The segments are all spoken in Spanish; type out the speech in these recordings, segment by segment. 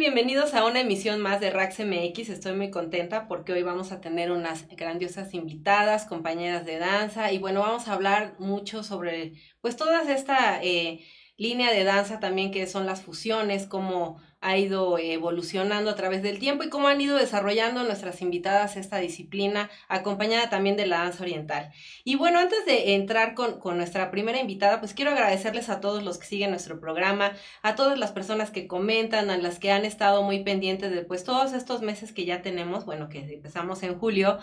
Bienvenidos a una emisión más de Rax MX. Estoy muy contenta porque hoy vamos a tener unas grandiosas invitadas, compañeras de danza y bueno, vamos a hablar mucho sobre pues toda esta eh, línea de danza también que son las fusiones, cómo ha ido evolucionando a través del tiempo y cómo han ido desarrollando nuestras invitadas esta disciplina, acompañada también de la danza oriental. Y bueno, antes de entrar con, con, nuestra primera invitada, pues quiero agradecerles a todos los que siguen nuestro programa, a todas las personas que comentan, a las que han estado muy pendientes de pues todos estos meses que ya tenemos, bueno, que empezamos en julio.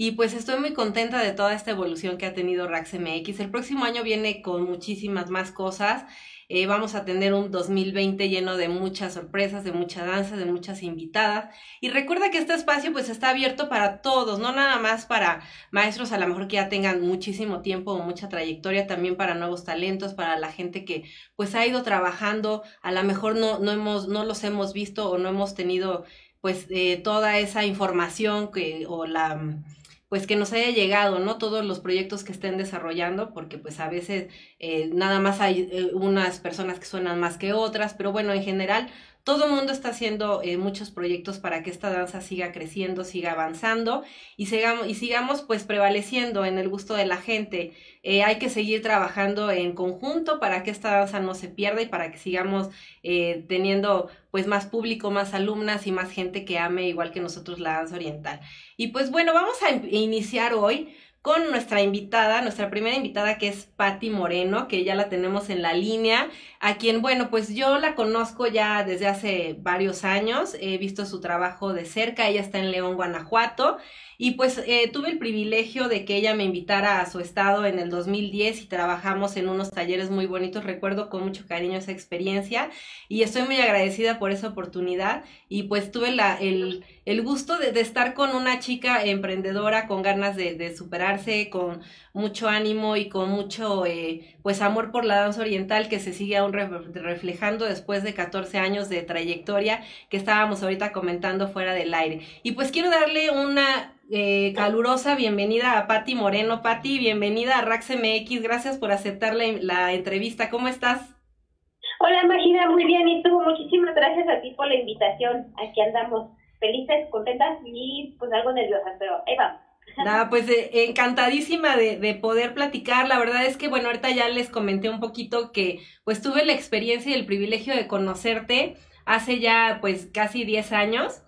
Y pues estoy muy contenta de toda esta evolución que ha tenido Rax MX. El próximo año viene con muchísimas más cosas. Eh, vamos a tener un 2020 lleno de muchas sorpresas, de mucha danza, de muchas invitadas. Y recuerda que este espacio pues está abierto para todos, no nada más para maestros a lo mejor que ya tengan muchísimo tiempo o mucha trayectoria, también para nuevos talentos, para la gente que pues ha ido trabajando, a lo mejor no, no, hemos, no los hemos visto o no hemos tenido pues eh, toda esa información que, o la pues que nos haya llegado, ¿no? Todos los proyectos que estén desarrollando, porque pues a veces eh, nada más hay eh, unas personas que suenan más que otras, pero bueno, en general todo el mundo está haciendo eh, muchos proyectos para que esta danza siga creciendo, siga avanzando y sigamos, pues prevaleciendo en el gusto de la gente. Eh, hay que seguir trabajando en conjunto para que esta danza no se pierda y para que sigamos eh, teniendo pues más público, más alumnas y más gente que ame igual que nosotros la danza oriental. Y pues bueno, vamos a iniciar hoy con nuestra invitada, nuestra primera invitada que es Patti Moreno, que ya la tenemos en la línea, a quien, bueno, pues yo la conozco ya desde hace varios años, he visto su trabajo de cerca, ella está en León, Guanajuato, y pues eh, tuve el privilegio de que ella me invitara a su estado en el 2010 y trabajamos en unos talleres muy bonitos. Recuerdo con mucho cariño esa experiencia y estoy muy agradecida por esa oportunidad. Y pues tuve la, el, el gusto de, de, estar con una chica emprendedora con ganas de, de superarse, con mucho ánimo y con mucho eh, pues amor por la danza oriental que se sigue aún reflejando después de 14 años de trayectoria que estábamos ahorita comentando fuera del aire. Y pues quiero darle una eh, calurosa bienvenida a Patti Moreno. Patti, bienvenida a Rax MX. Gracias por aceptar la, entrevista. ¿Cómo estás? Hola Magina, muy bien. ¿Y tú? Muchísimas gracias a ti por la invitación. Aquí andamos felices, contentas y pues algo nerviosas, pero ahí vamos. Nada, pues eh, encantadísima de, de, poder platicar. La verdad es que, bueno, ahorita ya les comenté un poquito que pues tuve la experiencia y el privilegio de conocerte hace ya pues casi 10 años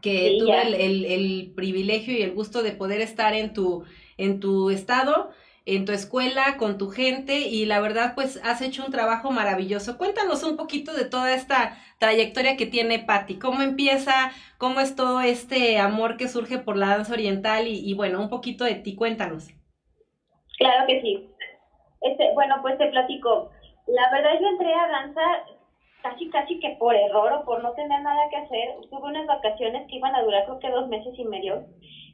que tuve el, el, privilegio y el gusto de poder estar en tu, en tu estado, en tu escuela, con tu gente y la verdad pues has hecho un trabajo maravilloso. Cuéntanos un poquito de toda esta trayectoria que tiene Patti, cómo empieza, cómo es todo este amor que surge por la danza oriental y, bueno, un poquito de ti, cuéntanos. Claro que sí. Este, bueno, pues te platico. La verdad yo entré a danza casi casi que por error o por no tener nada que hacer, tuve unas vacaciones que iban a durar creo que dos meses y medio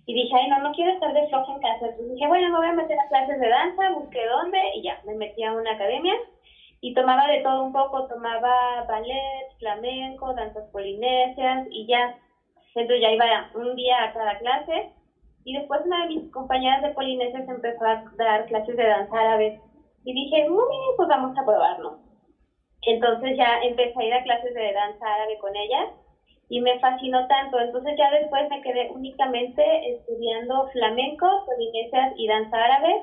y dije, ay no, no quiero estar de floja en casa. Entonces dije, bueno, me voy a meter a clases de danza, busqué dónde y ya, me metí a una academia y tomaba de todo un poco, tomaba ballet, flamenco, danzas polinesias y ya. Entonces ya iba un día a cada clase y después una de mis compañeras de polinesias empezó a dar clases de danza árabe y dije, muy bien, pues vamos a probarlo. Entonces ya empecé a ir a clases de danza árabe con ella y me fascinó tanto. Entonces ya después me quedé únicamente estudiando flamenco, polinesias y danza árabe.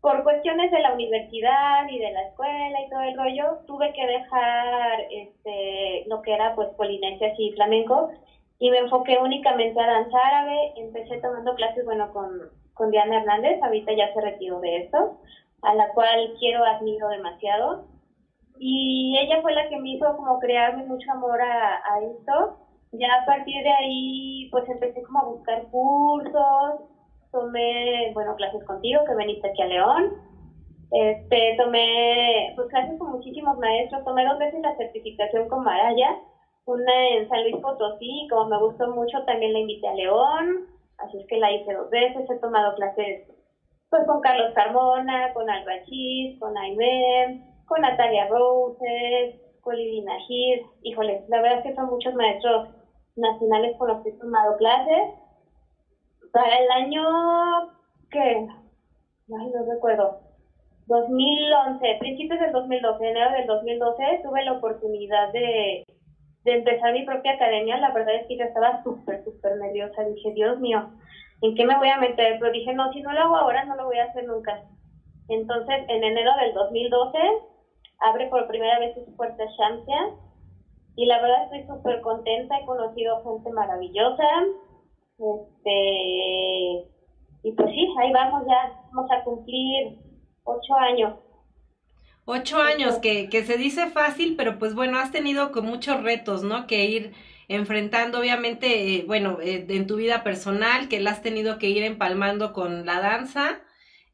Por cuestiones de la universidad y de la escuela y todo el rollo, tuve que dejar este, lo que era pues polinesias y flamenco y me enfoqué únicamente a danza árabe. Empecé tomando clases, bueno, con, con Diana Hernández, ahorita ya se retiró de esto, a la cual quiero, admiro demasiado y ella fue la que me hizo como crearme mucho amor a, a esto. Ya a partir de ahí, pues empecé como a buscar cursos, tomé, bueno, clases contigo, que veniste aquí a León. Este, tomé, pues clases con muchísimos maestros, tomé dos veces la certificación con Maraya, una en San Luis Potosí, como me gustó mucho, también la invité a León, así es que la hice dos veces, he tomado clases pues con Carlos Carmona, con Albachis, con Aimé, con Natalia Roses, con Lili Najir, híjole, la verdad es que son muchos maestros nacionales con los que he tomado clases. Para el año que, no recuerdo, 2011, principios del 2012, enero del 2012, tuve la oportunidad de, de empezar mi propia academia. La verdad es que yo estaba súper, súper nerviosa. Dije, Dios mío, ¿en qué me voy a meter? Pero dije, no, si no lo hago ahora, no lo voy a hacer nunca. Entonces, en enero del 2012, abre por primera vez su puerta Champions y la verdad estoy súper contenta, he conocido gente maravillosa, este, y pues sí, ahí vamos ya, vamos a cumplir ocho años. Ocho años, que, que se dice fácil, pero pues bueno, has tenido con muchos retos, ¿no? Que ir enfrentando, obviamente, eh, bueno, eh, en tu vida personal, que la has tenido que ir empalmando con la danza.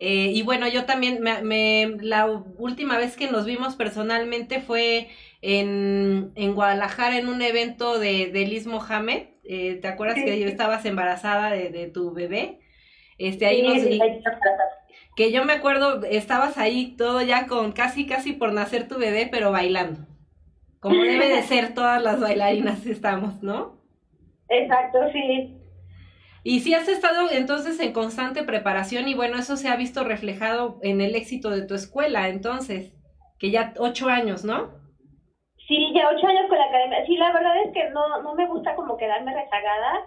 Eh, y bueno, yo también, me, me, la última vez que nos vimos personalmente fue en, en Guadalajara en un evento de, de Liz Mohamed. Eh, ¿Te acuerdas que estabas embarazada de, de, tu bebé? Este, ahí sí, que yo me acuerdo, estabas ahí todo ya con casi, casi por nacer tu bebé, pero bailando. Como debe de ser todas las bailarinas estamos, ¿no? Exacto, sí. Y sí has estado entonces en constante preparación y bueno, eso se ha visto reflejado en el éxito de tu escuela, entonces, que ya ocho años, ¿no? Sí, ya ocho años con la academia. Sí, la verdad es que no, no me gusta como quedarme rezagada.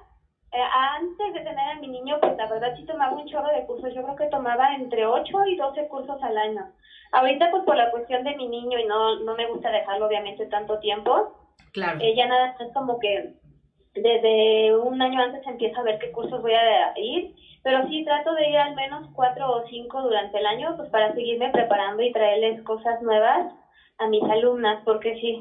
Eh, antes de tener a mi niño, pues la verdad sí tomaba un chorro de cursos. Yo creo que tomaba entre ocho y doce cursos al año. Ahorita pues por la cuestión de mi niño y no, no me gusta dejarlo obviamente tanto tiempo. Claro. Eh, ya nada, es como que desde un año antes empiezo a ver qué cursos voy a ir. Pero sí trato de ir al menos cuatro o cinco durante el año, pues para seguirme preparando y traerles cosas nuevas a mis alumnas, porque sí,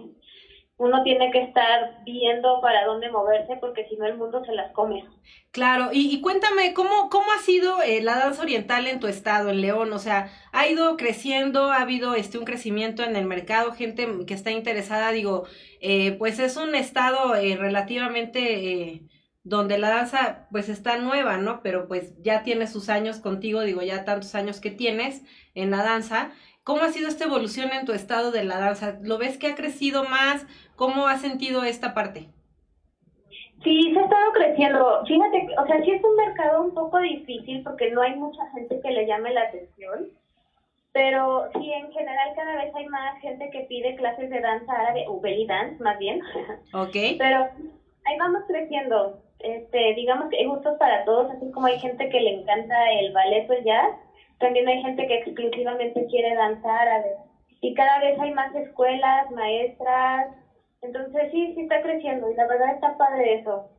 uno tiene que estar viendo para dónde moverse, porque si no el mundo se las come. Claro, y, y cuéntame, ¿cómo, ¿cómo ha sido eh, la danza oriental en tu estado, en León? O sea, ¿ha ido creciendo? ¿Ha habido este un crecimiento en el mercado? Gente que está interesada, digo, eh, pues es un estado eh, relativamente... Eh, donde la danza pues está nueva, ¿no? Pero pues ya tiene sus años contigo, digo, ya tantos años que tienes en la danza ¿Cómo ha sido esta evolución en tu estado de la danza? ¿Lo ves que ha crecido más? ¿Cómo has sentido esta parte? Sí, se ha estado creciendo. Fíjate, o sea, sí es un mercado un poco difícil porque no hay mucha gente que le llame la atención, pero sí, en general cada vez hay más gente que pide clases de danza árabe, o belly dance más bien. Ok. Pero ahí vamos creciendo. Este, digamos que hay gustos para todos, así como hay gente que le encanta el ballet o el jazz, también hay gente que exclusivamente quiere danzar y cada vez hay más escuelas, maestras, entonces sí, sí está creciendo y la verdad está padre eso.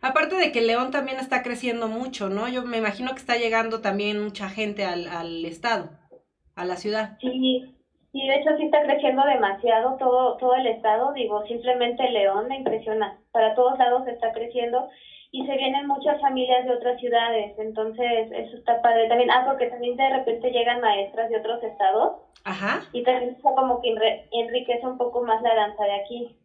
Aparte de que León también está creciendo mucho, ¿no? Yo me imagino que está llegando también mucha gente al, al estado, a la ciudad. Sí, sí, de hecho sí está creciendo demasiado todo, todo el estado, digo, simplemente León me impresiona, para todos lados está creciendo y se vienen muchas familias de otras ciudades, entonces eso está padre también. Ah, porque también de repente llegan maestras de otros estados. Ajá. Y también está como que enriquece un poco más la danza de aquí.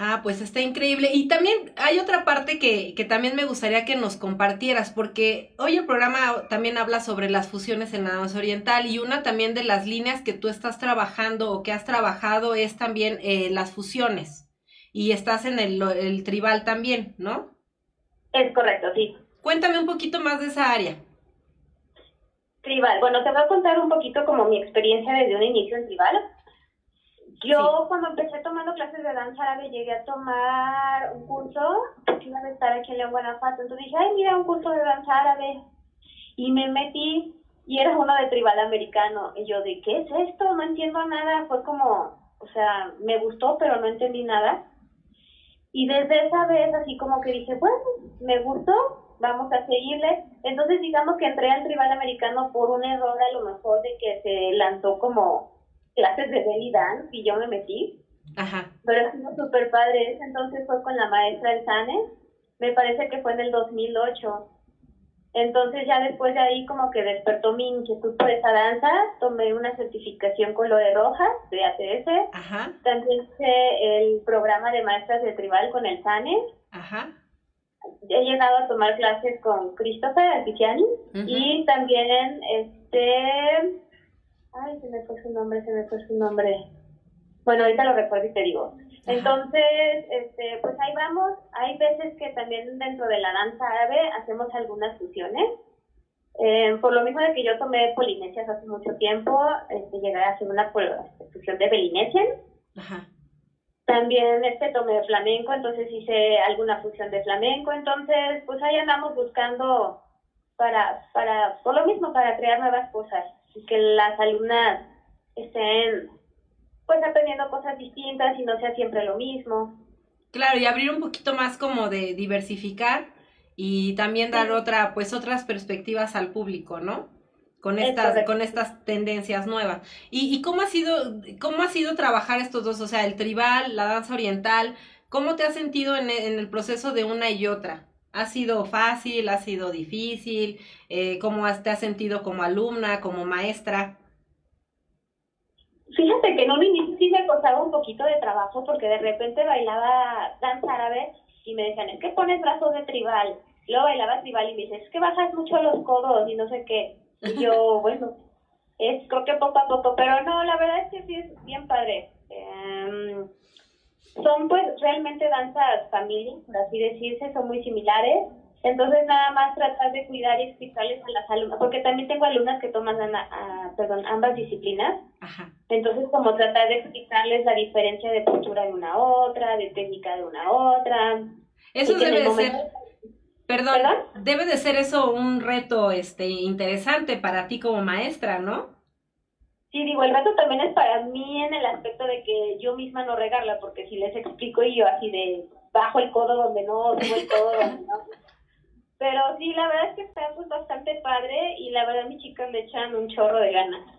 Ah, pues está increíble. Y también hay otra parte que, que también me gustaría que nos compartieras, porque hoy el programa también habla sobre las fusiones en la danza oriental y una también de las líneas que tú estás trabajando o que has trabajado es también eh, las fusiones y estás en el, el tribal también, ¿no? Es correcto, sí. Cuéntame un poquito más de esa área. Tribal, bueno, te voy a contar un poquito como mi experiencia desde un inicio en tribal. Yo cuando empecé tomando clases de danza árabe llegué a tomar un curso que iba a estar aquí en León, Guanajuato. Entonces dije, ay, mira, un curso de danza árabe. Y me metí y era uno de tribal americano. Y yo, ¿de qué es esto? No entiendo nada. Fue como, o sea, me gustó, pero no entendí nada. Y desde esa vez, así como que dije, bueno, me gustó, vamos a seguirle. Entonces, digamos que entré al tribal americano por un error a lo mejor de que se lanzó como clases de belly dance y yo me metí. Ajá. Pero sido súper padre. entonces fue con la maestra El Sane. Me parece que fue en el 2008. Entonces ya después de ahí como que despertó mi inquietud por esa danza, tomé una certificación con lo de Rojas, de ATS, Ajá. también hice el programa de maestras de tribal con el SANE, Ajá. he llegado a tomar clases con Christopher Alticiani y también este, ay se me fue su nombre, se me fue su nombre, Bueno, ahorita lo recuerdo y te digo. Entonces, este, pues ahí vamos. Hay veces que también dentro de la danza árabe hacemos algunas fusiones. Eh, por lo mismo de que yo tomé polinesias hace mucho tiempo, este, llegué a hacer una fusión de Belinesian. Ajá. También este tomé flamenco, entonces hice alguna fusión de flamenco. Entonces, pues ahí andamos buscando para, para, por lo mismo, para crear nuevas cosas y que las alumnas estén pues aprendiendo cosas distintas y no sea siempre lo mismo. Claro, y abrir un poquito más como de diversificar y también dar otra, pues otras perspectivas al público, ¿no? Con estas, con estas tendencias nuevas. ¿Y, ¿Y, cómo ha sido, cómo ha sido trabajar estos dos? O sea, el tribal, la danza oriental, ¿cómo te has sentido en, en el proceso de una y otra? ¿Ha sido fácil? ¿Ha sido difícil? Eh, ¿Cómo te has sentido como alumna, como maestra? Fíjate que en un inicio sí me costaba un poquito de trabajo porque de repente bailaba danza árabe y me decían, es que pones brazos de tribal. Luego bailaba tribal y me dices, es que bajas mucho los codos y no sé qué. Y yo, bueno, es creo que poco a poco, pero no, la verdad es que sí es bien padre. Em, son pues realmente danzas familia, por así decirse, son muy similares entonces nada más tratar de cuidar y explicarles a las alumnas, porque también tengo alumnas que toman perdón, ambas disciplinas. Ajá. Entonces como tratar de explicarles la diferencia de postura de una a otra, de técnica de una a otra. Eso debe de ser, perdón, debe de ser eso un reto este interesante para ti como maestra, ¿no? Sí, digo, el reto también es para mí en el aspecto de que yo misma no regarla, porque si les explico y yo así de bajo el codo donde no, subo el codo donde no pero sí, la verdad es que está pues, bastante padre y la verdad mis chicas le echan un chorro de ganas.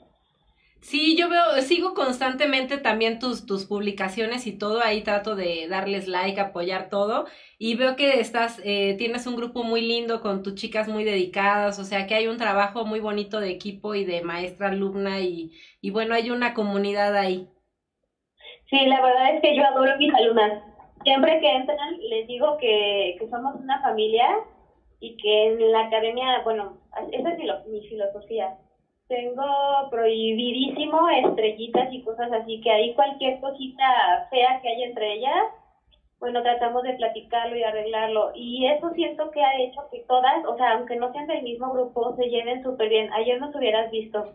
Sí, yo veo, sigo constantemente también tus, tus publicaciones y todo, ahí trato de darles like, apoyar todo, y veo que estás, eh, tienes un grupo muy lindo con tus chicas muy dedicadas, o sea que hay un trabajo muy bonito de equipo y de maestra alumna y, y bueno, hay una comunidad ahí. Sí, la verdad es que yo adoro a mis alumnas. Siempre que entran les digo que, que somos una familia y que en la academia, bueno, esa es mi filosofía. Tengo prohibidísimo estrellitas y cosas así, que ahí cualquier cosita fea que haya entre ellas, bueno, tratamos de platicarlo y arreglarlo. Y eso siento que ha hecho que todas, o sea, aunque no sean del mismo grupo, se lleven súper bien. Ayer nos hubieras visto.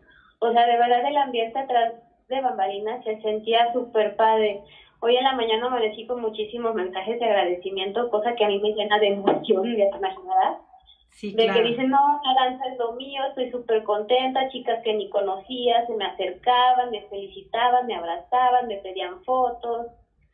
O sea, de verdad el ambiente atrás de bambalinas se sentía súper padre. Hoy en la mañana amanecí con muchísimos mensajes de agradecimiento, cosa que a mí me llena de emoción y de imaginada. Sí, de que dicen, no, la danza es lo mío, estoy súper contenta, chicas que ni conocía, se me acercaban, me felicitaban, me abrazaban, me pedían fotos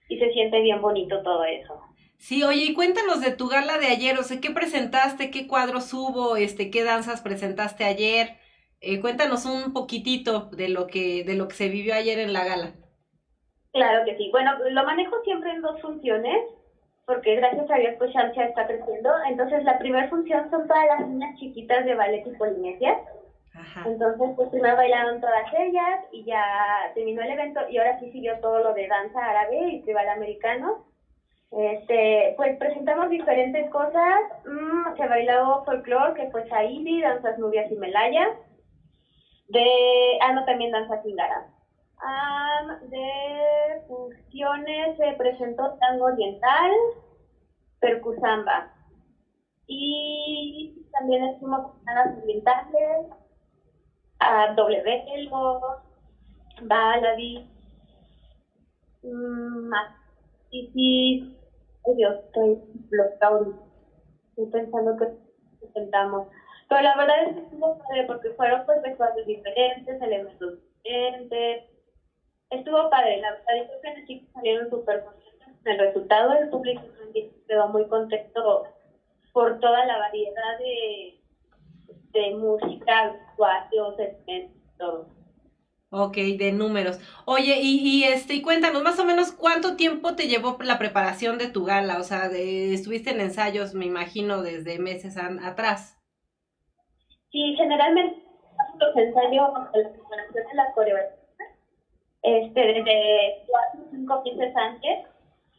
y se siente bien bonito todo eso. Sí, oye, y cuéntanos de tu gala de ayer, o sea, ¿qué presentaste, qué cuadros hubo, este, qué danzas presentaste ayer? Eh, cuéntanos un poquitito de lo que de lo que se vivió ayer en la gala. Claro que sí. Bueno, lo manejo siempre en dos funciones, porque gracias a Dios pues Shamsia está creciendo. Entonces la primera función son todas las niñas chiquitas de ballet y polinesia. Entonces pues primero bailaron todas ellas y ya terminó el evento y ahora sí siguió todo lo de danza árabe y tribal americano. Este, pues presentamos diferentes cosas. Mm, se bailó folclore, que fue Saidi, danzas nubias y melaya. De, ah, no, también danza cingara de fusiones se presentó tango oriental, percusamba. Y también estuvimos con orientales, a doble velo, baladi, más. Y Dios, estoy bloqueado. Estoy pensando que presentamos. Pero la verdad es que estuvo padre porque fueron pues vestuarios diferentes, elementos diferentes, estuvo padre, la verdad, yo creo que los chicos salieron súper contentos con el resultado, el público quedó muy contento por toda la variedad de, de música, cuatro, todo. Ok, de números. Oye, y, y este, y cuéntanos más o menos cuánto tiempo te llevó la preparación de tu gala, o sea, de, estuviste en ensayos, me imagino, desde meses atrás. Sí, generalmente los ensayos, la preparación de las coreografías este, desde cuatro o cinco meses antes.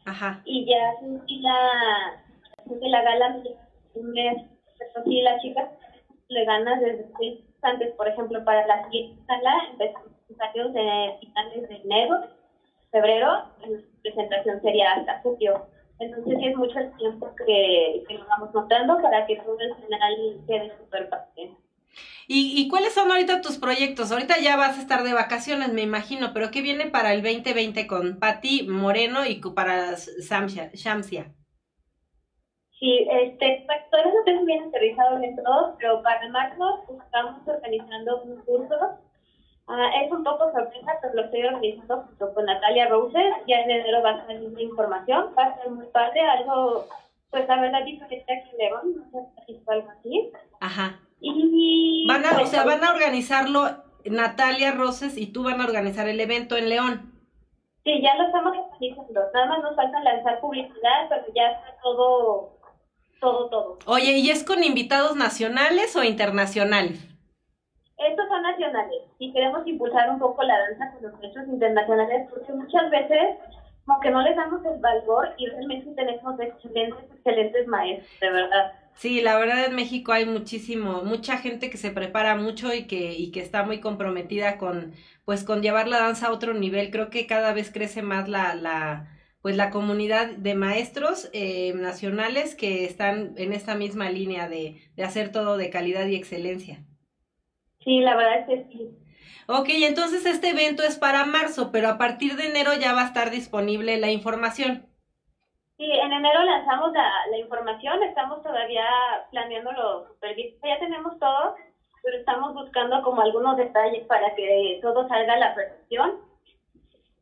Ajá. Y ya y la, de la gala un mes, pero sí, las chicas le ganas desde antes, por ejemplo, para la siguiente gala empezamos ensayos de finales de enero febrero, la presentación sería hasta julio. Entonces sí es mucho el tiempo que, que lo vamos notando para que todo el final quede súper fácil. ¿Y, ¿Y cuáles son ahorita tus proyectos? Ahorita ya vas a estar de vacaciones, me imagino, pero ¿qué viene para el 2020 con Patti Moreno y para Shamsia? Sí, este, pues, todavía no tengo bien aterrizado en todo, pero para marzo estamos organizando un curso. Ah, es un poco sorpresa, pero lo estoy organizando junto con Natalia Roses. Ya en enero va a salir la información. Va a ser muy padre, algo, pues la verdad, diferente aquí en León. No sé si algo así. Ajá. Y, Van a, o sea, van a organizarlo Natalia Roses y tú van a organizar el evento en León. Sí, ya lo estamos organizando. Nada más nos falta lanzar publicidad, pero ya está todo, todo, todo. Oye, ¿y es con invitados nacionales o internacionales? Estos son nacionales y queremos impulsar un poco la danza con los maestros internacionales porque muchas veces como que no les damos el valor y realmente tenemos excelentes, excelentes maestros, de verdad. Sí, la verdad en México hay muchísimo, mucha gente que se prepara mucho y que, y que está muy comprometida con, pues, con llevar la danza a otro nivel. Creo que cada vez crece más la, la, pues, la comunidad de maestros eh, nacionales que están en esta misma línea de, de hacer todo de calidad y excelencia. Sí, la verdad es que sí. Ok, entonces este evento es para marzo, pero a partir de enero ya va a estar disponible la información. Sí, en enero lanzamos la, la información, estamos todavía planeándolo súper bien. Ya tenemos todo, pero estamos buscando como algunos detalles para que todo salga a la perfección.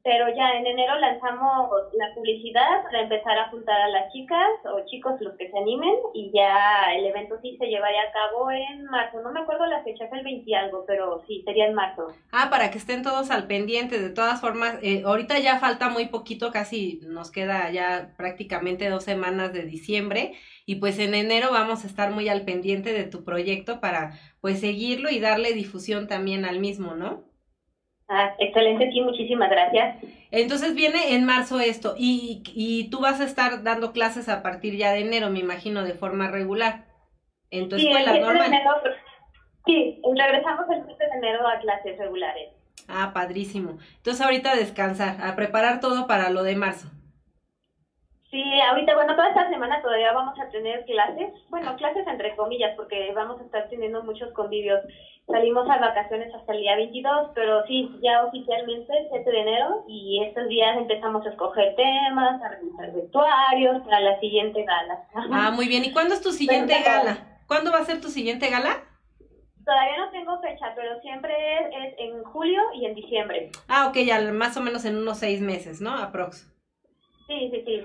Pero ya en enero lanzamos la publicidad para empezar a juntar a las chicas o chicos los que se animen y ya el evento sí se llevaría a cabo en marzo. No me acuerdo la fecha, es el 20 y algo, pero sí, sería en marzo. Ah, para que estén todos al pendiente. De todas formas, eh, ahorita ya falta muy poquito, casi nos queda ya prácticamente dos semanas de diciembre y pues en enero vamos a estar muy al pendiente de tu proyecto para pues seguirlo y darle difusión también al mismo, ¿no? Ah, excelente, sí, muchísimas gracias. Entonces viene en marzo esto y, y tú vas a estar dando clases a partir ya de enero, me imagino, de forma regular. En tu Sí, el escuela 7 de normal. enero, sí, regresamos el 7 de enero a clases regulares. Ah, padrísimo. Entonces ahorita a descansar, a preparar todo para lo de marzo. Sí, ahorita, bueno, toda esta semana todavía vamos a tener clases, bueno, clases entre comillas, porque vamos a estar teniendo muchos convivios. Salimos a vacaciones hasta el día 22, pero sí, ya oficialmente el 7 de enero y estos días empezamos a escoger temas, a revisar vestuarios para la siguiente gala. Ah, muy bien. ¿Y cuándo es tu siguiente gala? ¿Cuándo va a ser tu siguiente gala? Todavía no tengo fecha, pero siempre es, es en julio y en diciembre. Ah, ok, ya más o menos en unos seis meses, ¿no? Aprox. Sí, sí, sí.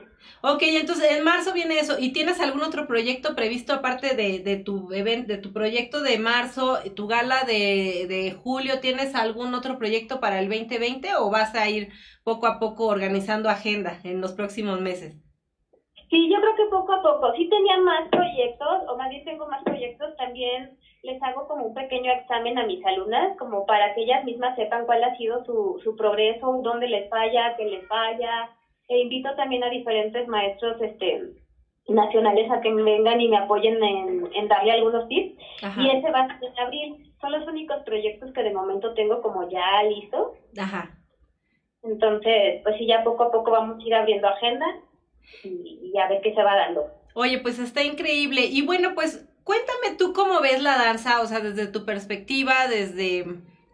Ok, entonces en marzo viene eso. ¿Y tienes algún otro proyecto previsto aparte de, de tu evento, de tu proyecto de marzo, tu gala de, de julio? ¿Tienes algún otro proyecto para el 2020 o vas a ir poco a poco organizando agenda en los próximos meses? Sí, yo creo que poco a poco. Sí tenía más proyectos, o más bien tengo más proyectos, también les hago como un pequeño examen a mis alumnas, como para que ellas mismas sepan cuál ha sido su, su progreso, dónde les falla, qué les falla. E invito también a diferentes maestros este nacionales a que me vengan y me apoyen en, en darle algunos tips. Ajá. Y ese va a ser en abril. Son los únicos proyectos que de momento tengo como ya listos. Ajá. Entonces, pues sí, ya poco a poco vamos a ir abriendo agenda y, y a ver qué se va dando. Oye, pues está increíble. Y bueno, pues cuéntame tú cómo ves la danza, o sea, desde tu perspectiva, desde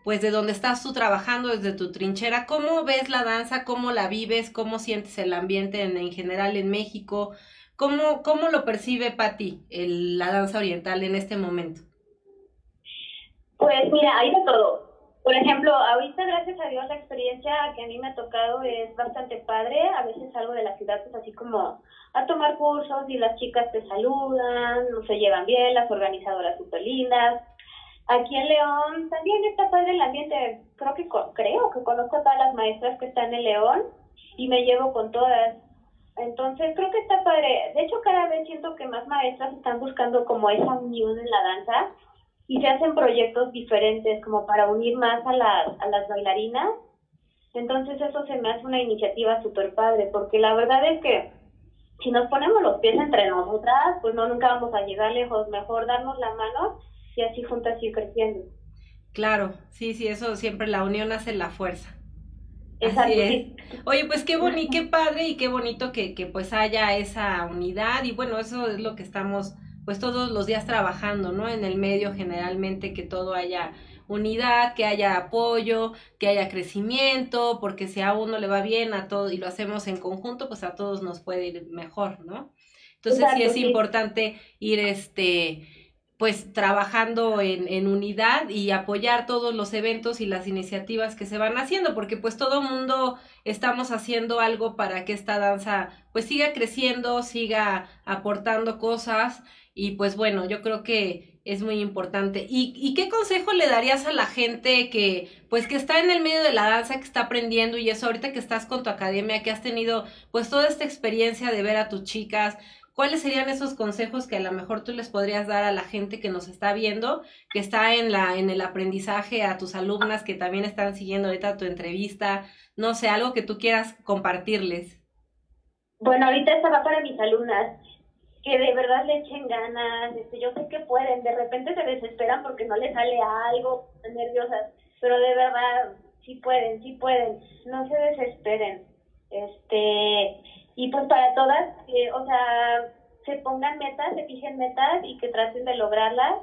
pues de donde estás tú trabajando, desde tu trinchera, ¿cómo ves la danza? ¿Cómo la vives? ¿Cómo sientes el ambiente en, en general en México? ¿Cómo, cómo lo percibe Patti el, la danza oriental en este momento? Pues mira, hay de todo. Por ejemplo, ahorita gracias a Dios la experiencia que a mí me ha tocado es bastante padre. A veces salgo de la ciudad pues así como a tomar cursos y las chicas te saludan, se llevan bien, las organizadoras súper lindas. Aquí en León también está padre el ambiente. Creo que creo que conozco a todas las maestras que están en León y me llevo con todas. Entonces creo que está padre. De hecho, cada vez siento que más maestras están buscando como esa unión en la danza y se hacen proyectos diferentes como para unir más a las, a las bailarinas. Entonces eso se me hace una iniciativa súper padre, porque la verdad es que si nos ponemos los pies entre nosotras, pues no, nunca vamos a llegar lejos. Mejor darnos la mano y así juntas ir creciendo. Claro, sí, sí, eso siempre la unión hace la fuerza. Exacto. Oye, pues qué bonito, qué padre y qué bonito que, que pues haya esa unidad y bueno, eso es lo que estamos pues todos los días trabajando, ¿no? En el medio generalmente que todo haya unidad, que haya apoyo, que haya crecimiento, porque si a uno le va bien a todo y lo hacemos en conjunto, pues a todos nos puede ir mejor, ¿no? Entonces sí es importante ir este pues trabajando en, en, unidad y apoyar todos los eventos y las iniciativas que se van haciendo, porque pues todo mundo estamos haciendo algo para que esta danza pues siga creciendo, siga aportando cosas y pues bueno, yo creo que es muy importante. ¿Y, ¿Y qué consejo le darías a la gente que, pues, que está en el medio de la danza, que está aprendiendo y eso ahorita que estás con tu academia, que has tenido, pues, toda esta experiencia de ver a tus chicas? ¿Cuáles serían esos consejos que a lo mejor tú les podrías dar a la gente que nos está viendo, que está en la, en el aprendizaje, a tus alumnas que también están siguiendo ahorita tu entrevista? No sé, algo que tú quieras compartirles. Bueno, ahorita estaba para mis alumnas que de verdad le echen ganas, este, yo sé que pueden, de repente se desesperan porque no les sale algo, nerviosas, pero de verdad sí pueden, sí pueden, no se desesperen, este, y pues para todas, eh, o sea, se pongan metas, se fijen metas y que traten de lograrlas.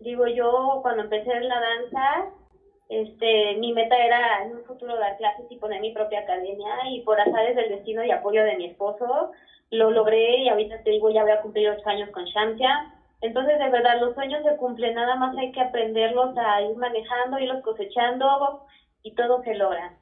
Digo, yo cuando empecé la danza, este, mi meta era en un futuro dar clases y poner mi propia academia y por azares del destino y apoyo de mi esposo, lo logré y ahorita te digo, ya voy a cumplir ocho años con Shamsia. Entonces, de verdad, los sueños se cumplen, nada más hay que aprenderlos a ir manejando, irlos cosechando y todo se logra.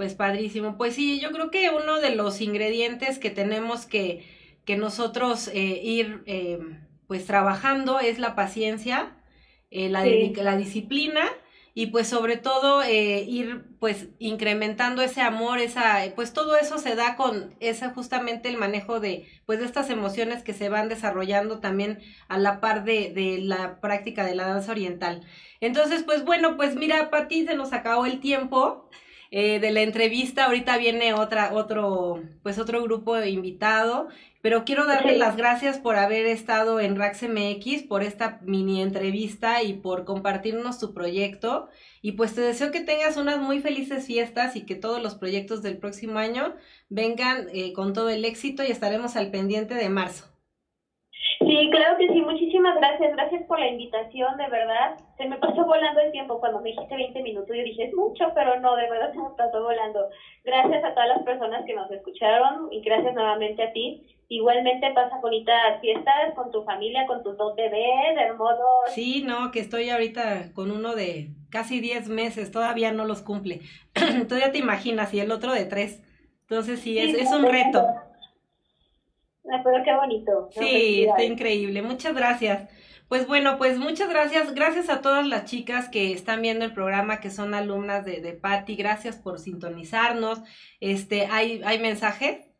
Pues padrísimo. Pues sí, yo creo que uno de los ingredientes que tenemos que, que nosotros eh, ir eh, pues trabajando es la paciencia, eh, la, la disciplina y pues sobre todo eh, ir pues incrementando ese amor, esa, pues todo eso se da con ese justamente el manejo de pues de estas emociones que se van desarrollando también a la par de, de la práctica de la danza oriental. Entonces, pues bueno, pues mira, Pati, se nos acabó el tiempo. Eh, de la entrevista. Ahorita viene otra, otro, pues otro grupo invitado, pero quiero darle las gracias por haber estado en Rax MX, por esta mini entrevista y por compartirnos tu proyecto. Y pues te deseo que tengas unas muy felices fiestas y que todos los proyectos del próximo año vengan eh, con todo el éxito y estaremos al pendiente de marzo. Sí, claro que sí. Muchísimas gracias. Gracias por la invitación, de verdad. Se me pasó volando el tiempo cuando me dijiste 20 minutos. Yo dije, es mucho, pero no, de verdad se me pasó volando. Gracias a todas las personas que nos escucharon y gracias nuevamente a ti. Igualmente pasa bonitas fiestas con tu familia, con tus dos bebés hermosos. Sí, no, que estoy ahorita con uno de casi 10 meses, todavía no los cumple. todavía te imaginas, y el otro de 3. Entonces sí, es, es un reto. Pero qué bonito. Sí, está increíble. Muchas gracias. Pues bueno, pues muchas gracias. Gracias a todas las chicas que están viendo el programa, que son alumnas de, de Patti. Gracias por sintonizarnos. Este, hay, hay mensajes.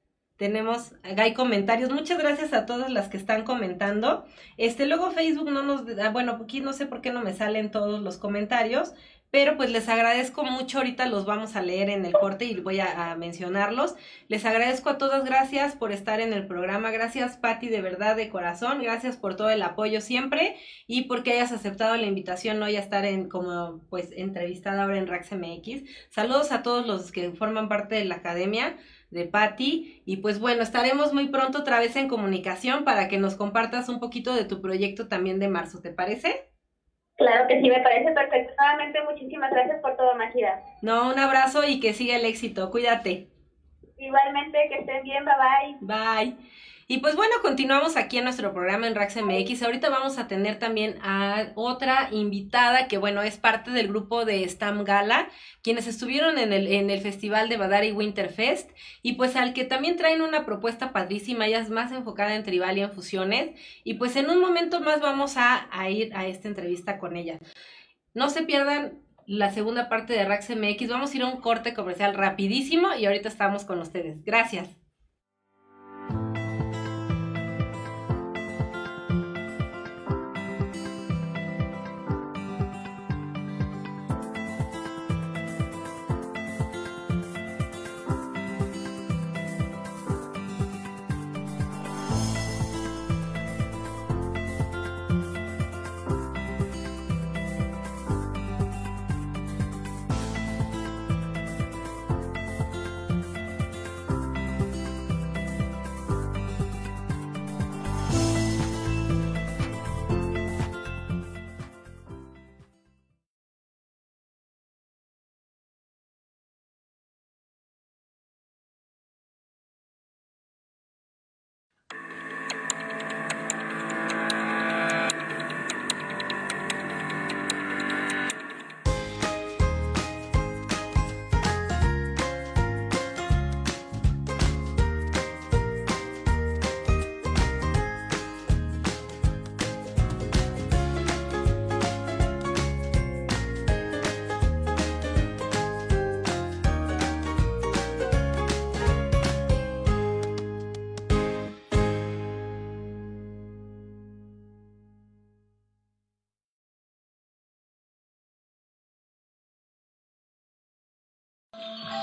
Tenemos, hay comentarios. Muchas gracias a todas las que están comentando. Este, luego Facebook no nos, bueno, aquí no sé por qué no me salen todos los comentarios, pero pues les agradezco mucho, ahorita los vamos a leer en el corte y voy a, mencionarlos. Les agradezco a todas, gracias por estar en el programa, gracias Patti de verdad de corazón, gracias por todo el apoyo siempre y porque hayas aceptado la invitación hoy a estar en como pues entrevistada ahora en Rax MX. Saludos a todos los que forman parte de la academia de Patti y pues bueno, estaremos muy pronto otra vez en comunicación para que nos compartas un poquito de tu proyecto también de marzo, ¿te parece? Claro que sí, me parece perfecto. Nuevamente, muchísimas gracias por todo, Majida. No, un abrazo y que siga el éxito. Cuídate. Igualmente, que estén bien. Bye bye. Bye. Y pues bueno, continuamos aquí en nuestro programa en Rax MX. Ahorita vamos a tener también a otra invitada que bueno, es parte del grupo de Stam Gala, quienes estuvieron en el, en el festival de Badari Winterfest y pues al que también traen una propuesta padrísima, ella es más enfocada en tribal y en fusiones y pues en un momento más vamos a, a ir a esta entrevista con ella. No se pierdan la segunda parte de Rax MX, vamos a ir a un corte comercial rapidísimo y ahorita estamos con ustedes. Gracias. Oh.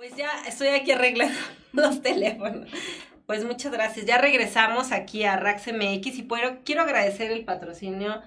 Pues ya estoy aquí arreglando los teléfonos. Pues muchas gracias. Ya regresamos aquí a Rax MX y quiero agradecer el patrocinio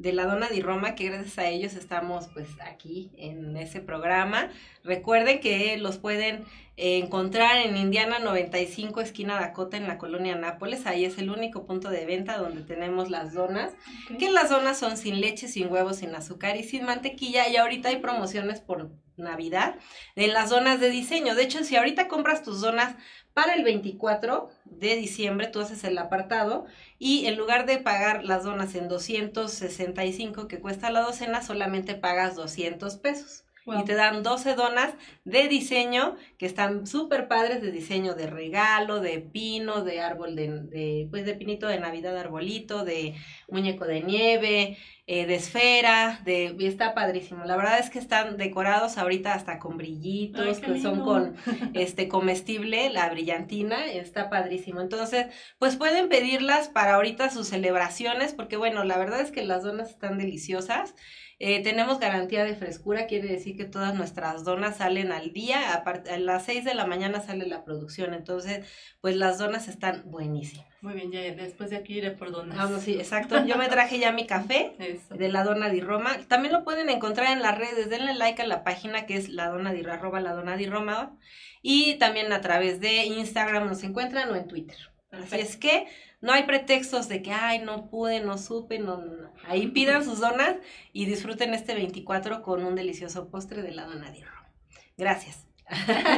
de la Dona di Roma, que gracias a ellos estamos pues aquí en ese programa. Recuerden que los pueden encontrar en Indiana 95, esquina Dakota, en la colonia Nápoles. Ahí es el único punto de venta donde tenemos las donas. Que las donas son sin leche, sin huevos, sin azúcar y sin mantequilla. Y ahorita hay promociones por Navidad en las zonas de diseño. De hecho, si ahorita compras tus zonas para el 24 de diciembre tú haces el apartado y en lugar de pagar las donas en 265 que cuesta la docena, solamente pagas 200 pesos. Y te dan 12 donas de diseño que están súper padres, de diseño de regalo, de pino, de árbol de, pues de pinito de Navidad, arbolito, de muñeco de nieve, eh, de esfera, de, y está padrísimo. La verdad es que están decorados ahorita hasta con brillitos, que son con este comestible, la brillantina, está padrísimo. Entonces, pues pueden pedirlas para ahorita sus celebraciones, porque bueno, la verdad es que las donas están deliciosas. Eh, tenemos garantía de frescura, quiere decir que todas nuestras donas salen al día, a, a las 6 de la mañana sale la producción, entonces pues las donas están buenísimas. Muy bien, ya después de aquí iré por donas. Vamos, sí, exacto. Yo me traje ya mi café de la Dona di Roma. También lo pueden encontrar en las redes, denle like a la página que es la Dona di arroba la Dona di Roma. Y también a través de Instagram nos encuentran o en Twitter. Así es que no hay pretextos de que, ay, no pude, no supe, no, no, no. Ahí pidan sus donas y disfruten este 24 con un delicioso postre de la dona de Roma. Gracias.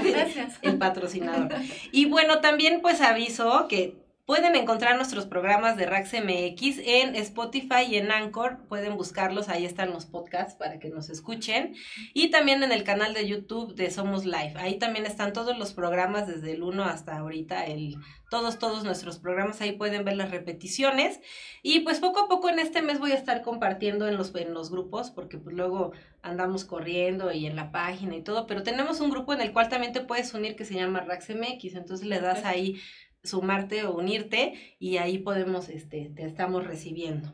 Gracias. El patrocinador. Y bueno, también pues aviso que Pueden encontrar nuestros programas de Rax MX en Spotify y en Anchor. Pueden buscarlos, ahí están los podcasts para que nos escuchen. Y también en el canal de YouTube de Somos Live. Ahí también están todos los programas desde el 1 hasta ahorita, el, todos, todos nuestros programas. Ahí pueden ver las repeticiones. Y pues poco a poco en este mes voy a estar compartiendo en los, en los grupos, porque pues luego andamos corriendo y en la página y todo. Pero tenemos un grupo en el cual también te puedes unir que se llama Rax MX. Entonces le das ahí sumarte o unirte y ahí podemos, este, te estamos recibiendo.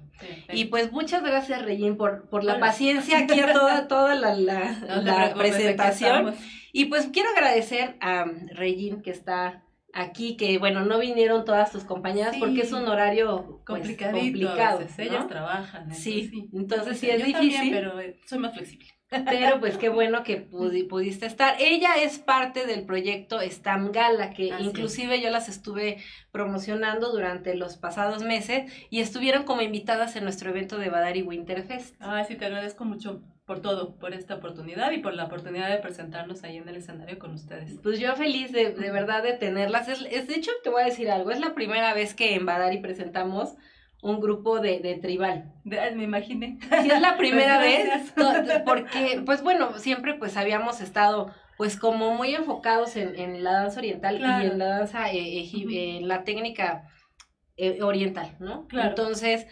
Y pues muchas gracias, Regín, por, por la paciencia aquí a toda, toda la, la, presentación. Y pues quiero agradecer a Regín que está aquí, que bueno, no vinieron todas tus compañeras porque es un horario pues, complicado. Ellas trabajan. Sí, entonces sí es difícil. pero eh, soy más flexible. Pero pues qué bueno que pudiste estar. Ella es parte del proyecto Stam Gala, que inclusive yo las estuve promocionando durante los pasados meses y estuvieron como invitadas en nuestro evento de Badari Winterfest. Ay, sí, te agradezco mucho por todo, por esta oportunidad y por la oportunidad de presentarnos ahí en el escenario con ustedes. Pues yo feliz de, de verdad de tenerlas. Es, es, de hecho, te voy a decir algo, es la primera vez que en Badari presentamos un grupo de, de tribal. me imaginé. Sí, es la primera vez, porque, pues bueno, siempre pues habíamos estado pues como muy enfocados en, en la danza oriental y en la danza, eh, en la técnica eh, oriental, ¿no? Claro. Entonces,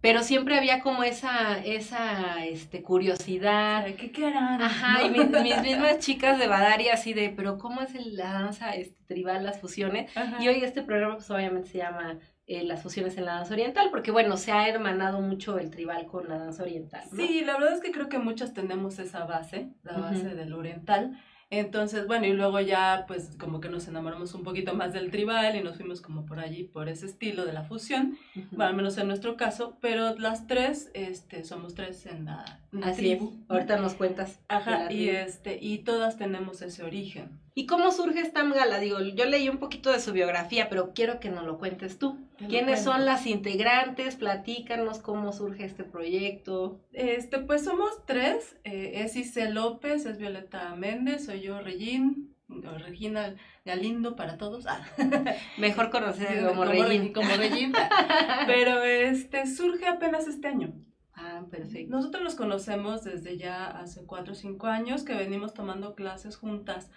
pero siempre había como esa, esa, este, curiosidad. ¿Qué, harán? Ajá, y mis, mismas chicas de Badari así de, pero ¿cómo es la danza este, tribal, las fusiones? Y hoy este programa pues obviamente se llama eh, las fusiones en la danza oriental, porque bueno, se ha hermanado mucho el tribal con la danza oriental. Sí, la verdad es que creo que muchos tenemos esa base, la base del oriental. Entonces, bueno, y luego ya pues como que nos enamoramos un poquito más del tribal y nos fuimos como por allí, por ese estilo de la fusión, bueno, al menos en nuestro caso, pero las tres, este, somos tres en la, tribu. Ahorita nos cuentas. Ajá, y este, y todas tenemos ese origen. ¿Y cómo surge esta gala? Digo, yo leí un poquito de su biografía, pero quiero que nos lo cuentes tú. ¿Quiénes son las integrantes? Platícanos cómo surge este proyecto. Este, pues somos tres. Eh, es Ise López, es Violeta Méndez, soy yo Regín, Regina Galindo para todos. Ah. Mejor conocida como, Regín. Como Regín. pero este surge apenas este año. Ah, perfecto. Nosotros nos conocemos desde ya hace cuatro o cinco años que venimos tomando clases juntas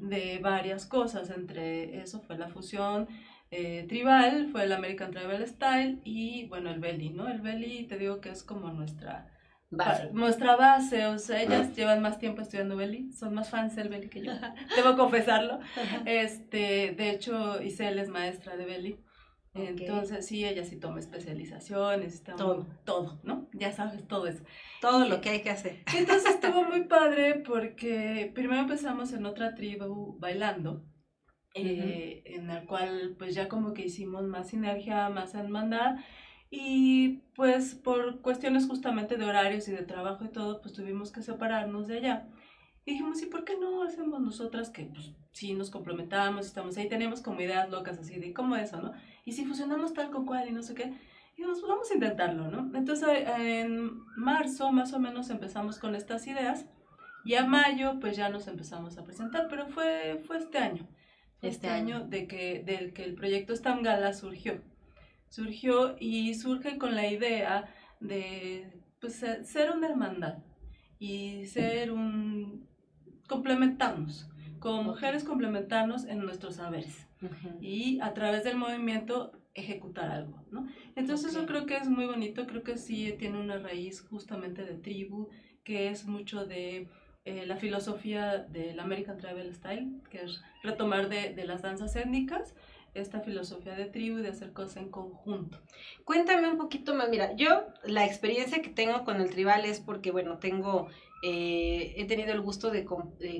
de varias cosas. Entre eso fue la fusión eh, tribal, fue el American Tribal Style y bueno, el belly, ¿no? El belly te digo que es como nuestra base. Nuestra base, o sea, ellas llevan más tiempo estudiando belly, son más fans del belly que yo, debo confesarlo. Este, de hecho, Isel es maestra de belly. Entonces, sí, ella sí toma especializaciones, todo. todo, ¿no? Ya sabes, todo eso. Todo lo que hay que hacer. Entonces estuvo muy padre porque primero empezamos en otra tribu bailando, eh, en el cual pues ya como que hicimos más sinergia, más hermandad, y pues por cuestiones justamente de horarios y de trabajo y todo, pues tuvimos que separarnos de allá. Y dijimos, ¿y por qué no hacemos nosotras que pues sí nos complementamos, estamos ahí, tenemos como ideas locas así de cómo eso, ¿no? Y si fusionamos tal con cual y no sé qué, y dijimos, pues vamos a intentarlo, ¿no? Entonces en marzo más o menos empezamos con estas ideas y a mayo pues ya nos empezamos a presentar, pero fue, fue este año, este, este año, de que, del que el proyecto Gala surgió. Surgió y surge con la idea de pues, ser una hermandad y ser un complementarnos, como mujeres complementarnos en nuestros saberes y a través del movimiento ejecutar algo, ¿no? Entonces eso creo que es muy bonito, creo que sí tiene una raíz justamente de tribu, que es mucho de eh, la filosofía del American Travel Style, que es retomar de, de las danzas étnicas, esta filosofía de tribu y de hacer cosas en conjunto. Cuéntame un poquito más, mira, yo la experiencia que tengo con el tribal es porque, bueno, tengo, eh, he tenido el gusto de,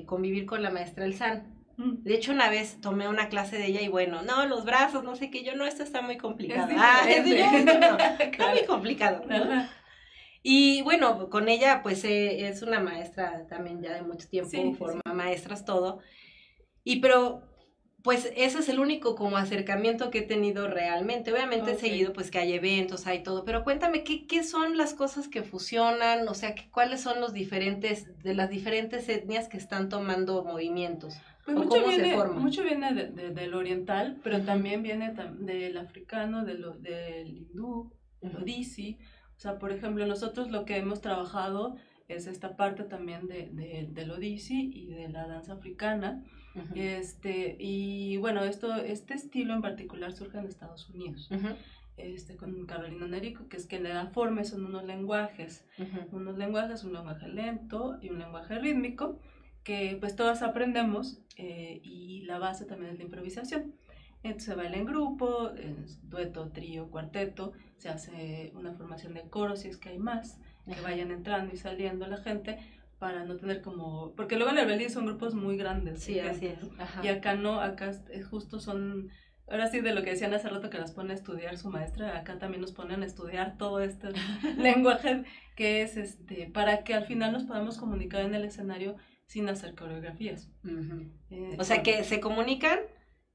convivir con la maestra El San. Mm. De hecho, una vez tomé una clase de ella y bueno, no, los brazos, no sé qué, yo no, esto está muy complicado. ah, es está muy complicado. Y bueno, con ella pues eh, es una maestra también ya de mucho tiempo, forma maestras, todo. Y pero pues ese es el único como acercamiento que he tenido realmente. Obviamente he seguido pues que hay eventos, hay todo, pero cuéntame ¿qué, qué son las cosas que fusionan, o sea, cuáles son los diferentes, de las diferentes etnias que están tomando movimientos. Pues mucho, cómo viene, se forma? mucho viene de, del oriental, pero también viene del africano, de lo, del hindú, del odisi. O sea, por ejemplo, nosotros lo que hemos trabajado es esta parte también de, de, del odisi y de la danza africana este, y bueno, esto, este estilo en particular surge en Estados Unidos. Este, con Carolina Nerico, que es que le da forma, son unos lenguajes, unos lenguajes, un lenguaje lento y un lenguaje rítmico, que pues todas aprendemos eh, y la base también es la improvisación. Entonces se baila en grupo, en dueto, trío, cuarteto, se hace una formación de coro si es que hay más, que vayan entrando y saliendo la gente, para no tener como, porque luego en el Belly son grupos muy grandes. Sí, así es. Y acá no, acá es justo son, ahora sí de lo que decían hace rato que las pone a estudiar su maestra, acá también nos ponen a estudiar todo este lenguaje que es este, para que al final nos podamos comunicar en el escenario sin hacer coreografías. Eh, o sea que se comunican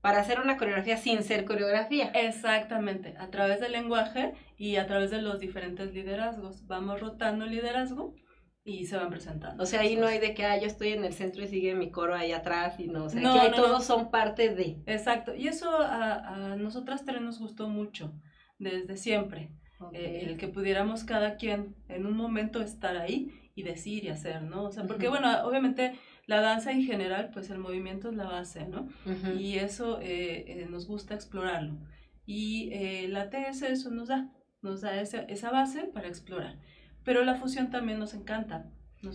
para hacer una coreografía sin ser coreografía. Exactamente, a través del lenguaje y a través de los diferentes liderazgos. Vamos rotando el liderazgo y se van presentando. O sea, ahí no hay de que, ah, yo estoy en el centro y sigue mi coro ahí atrás y no, o sea, no, que todos son parte de. Exacto, y eso a, a nosotras tres nos gustó mucho, desde siempre. Eh, el que pudiéramos cada quien en un momento estar ahí y decir y hacer, ¿no? O sea, porque bueno, obviamente la danza en general, pues el movimiento es la base, ¿no? Y eso eh, eh, nos gusta explorarlo. Y la TS eso nos da, nos da esa, esa base para explorar pero la fusión también nos encanta.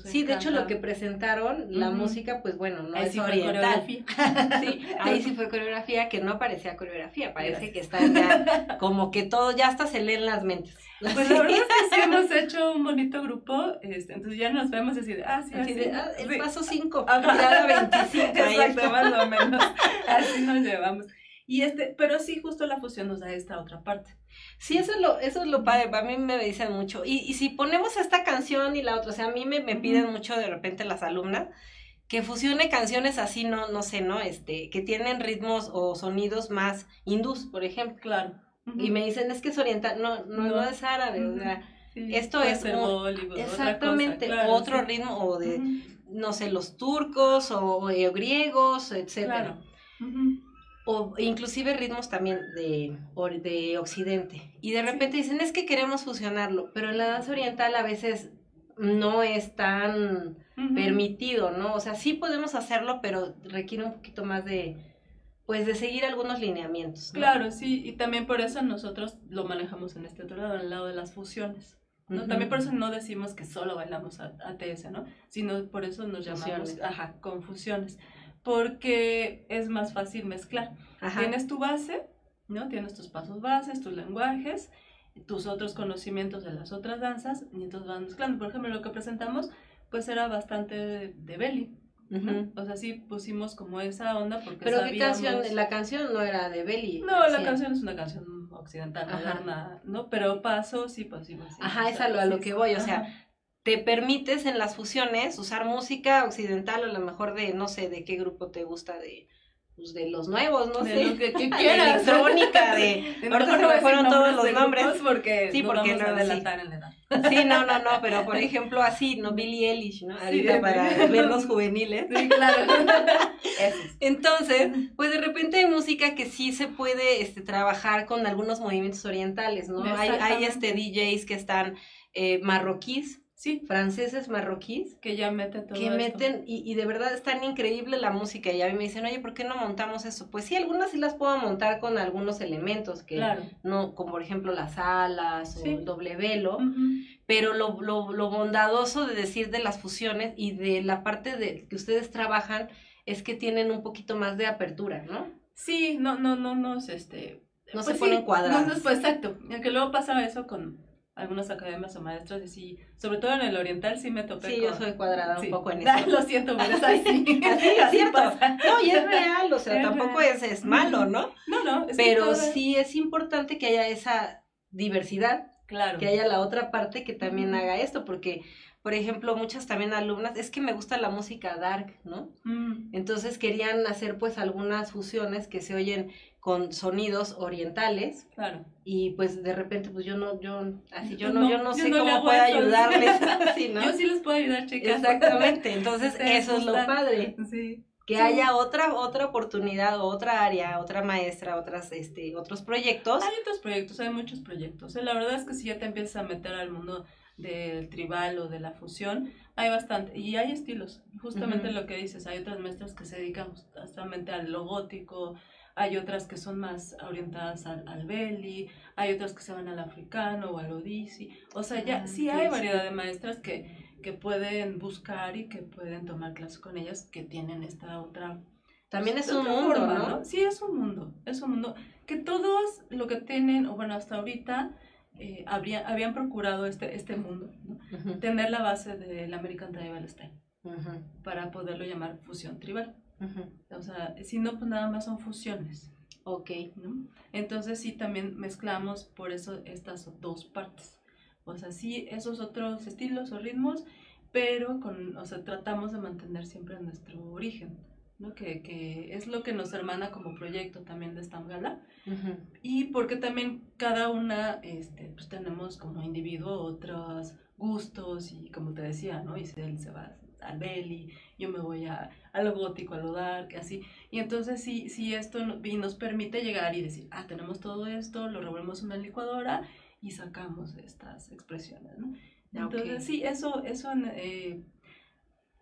sí, de hecho lo que presentaron, la música, pues bueno, no es oriental. sí, ahí sí fue coreografía que no parecía coreografía, parece que están ya como que todo, ya hasta se leen las mentes. Pues la verdad es que sí hemos hecho un bonito grupo, este, entonces ya nos vemos así de, ah, sí, así, de, ah, el paso 5, ya 25. Exacto, más o menos, así nos llevamos. Y este, pero sí, justo la fusión nos da esta otra parte. Sí, eso es lo, eso es lo padre, a mí me dicen mucho. Y, y si ponemos esta canción y la otra, o sea, a mí me, me piden mucho de repente las alumnas que fusione canciones así, no, no sé, ¿no? Este, que tienen ritmos o sonidos más hindús, por ejemplo. Claro. Y me dicen, es que es oriental, no, no, no, es árabe, o sea, esto es exactamente otro ritmo o de, no sé, los turcos o, eh, griegos, etcétera. Claro o inclusive ritmos también de, de occidente. Y de repente dicen, es que queremos fusionarlo, pero en la danza oriental a veces no es tan permitido, ¿no? O sea, sí podemos hacerlo, pero requiere un poquito más de, pues, de seguir algunos lineamientos. Claro, sí, y también por eso nosotros lo manejamos en este otro lado, en el lado de las fusiones. ¿no? También por eso no decimos que solo bailamos ATS, ¿no? Sino por eso nos llamamos, ajá, confusiones porque es más fácil mezclar. Tienes tu base ¿no? Tienes tus pasos bases, tus lenguajes, tus otros conocimientos de las otras danzas, y entonces van mezclando. Por ejemplo, lo que presentamos, pues era bastante de, de belly. ¿no? O sea, sí pusimos como esa onda porque Pero sabíamos... qué canción, la canción no era de Belly. No, la Sí. canción es una canción occidental, Ajá. moderna, ¿no? Pero paso, sí, pues sí. Ajá, es sea, a lo, a lo que voy, o sea, Ajá. Te permites en las fusiones usar música occidental, a lo mejor de, no sé, de qué grupo te gusta, de, pues de los nuevos, no de sé. lo que, que de quieras. electrónica, de... De- Ahorita se no me a fueron todos los de nombres. Porque Sí, porque vamos a no, sí. adelantar en la edad. Sí, no, no, no, pero por ejemplo así, ¿no? Billie Eilish, ¿no? Sí, Ahorita de- para verlos juveniles. Sí, claro. Eso. Entonces, pues de repente hay música que sí se puede este, trabajar con algunos movimientos orientales, ¿no? Hay, hay este DJs que están eh, marroquíes, Sí, franceses marroquíes, que ya mete todo que esto. meten, y, y de verdad es tan increíble la música, y a mí me dicen, oye, ¿por qué no montamos eso? Pues sí, algunas sí las puedo montar con algunos elementos, que Claro. no, como por ejemplo las alas Sí. o el doble velo, pero lo, lo, lo bondadoso de decir de las fusiones y de la parte de que ustedes trabajan es que tienen un poquito más de apertura, ¿no? Sí, no, no, no nos, este... No pues se sí, ponen cuadradas. No, no, pues exacto. Aunque luego pasa eso con algunas academias o maestros y sí, sobre todo en el oriental sí me topé Sí, con- yo soy cuadrada sí. un poco en Ah, eso. Lo siento, pero es así. Así es cierto. pasa. No, y es real, o sea, Es tampoco real. es, es malo, ¿no? No, no. es Pero sí es importante que haya esa diversidad, Claro. que haya la otra parte que también haga esto, porque, por ejemplo, muchas también alumnas, es que me gusta la música dark, ¿no? Mm, Entonces querían hacer pues algunas fusiones que se oyen con sonidos orientales claro. y pues de repente pues yo no, yo así yo no, no, yo no yo sé no cómo puedo ayudarles, así, ¿no? Yo sí les puedo ayudar, chicas. Exactamente, entonces eso es lo padre, Sí. que Sí. haya otra otra oportunidad, otra área, otra maestra, otras este otros proyectos. Hay otros proyectos, hay muchos proyectos. ¿eh? La verdad es que si ya te empiezas a meter al mundo del tribal o de la fusión, hay bastante. Y hay estilos. Justamente lo que dices, hay otras maestras que se dedican justamente al lo gótico, hay otras que son más orientadas al, al belly, hay otras que se van al africano o al odisi. O sea, ya Ah, sí hay variedad de maestras que, que pueden buscar y que pueden tomar clases con ellas que tienen esta otra También es de un otra mundo, forma, ¿no? Sí, es un mundo, es un mundo que todos lo que tienen, o bueno, hasta ahorita eh, habría- habían procurado este, este mundo, ¿no? Tener la base del American Tribal Style para poderlo llamar fusión tribal. Ujú. O sea, si no, pues nada más son fusiones, Ok, ¿no? Entonces sí, también mezclamos por eso estas dos partes. O sea, sí, esos otros estilos o ritmos, pero con, o sea, tratamos de mantener siempre nuestro origen, ¿no? Que, que es lo que nos hermana como proyecto también de esta gala. ujú. Y porque también cada una, este, pues tenemos como individuo otros gustos y como te decía, ¿no? Él se va al belly, yo me voy a, a lo gótico, a lo dark, así. Y entonces sí, sí esto no- y nos permite llegar y decir, ah, tenemos todo esto, lo revolvemos en una licuadora y sacamos estas expresiones, ¿no? Ah. Entonces sí, eso, eso eh,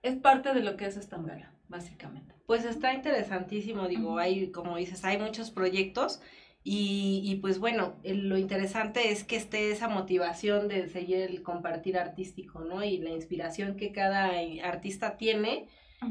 es parte de lo que es esta gala, básicamente. Pues está interesantísimo, digo, hay, como dices, hay muchos proyectos y, y pues bueno, lo interesante es que esté esa motivación de seguir el compartir artístico, ¿no? Y la inspiración que cada eh, artista tiene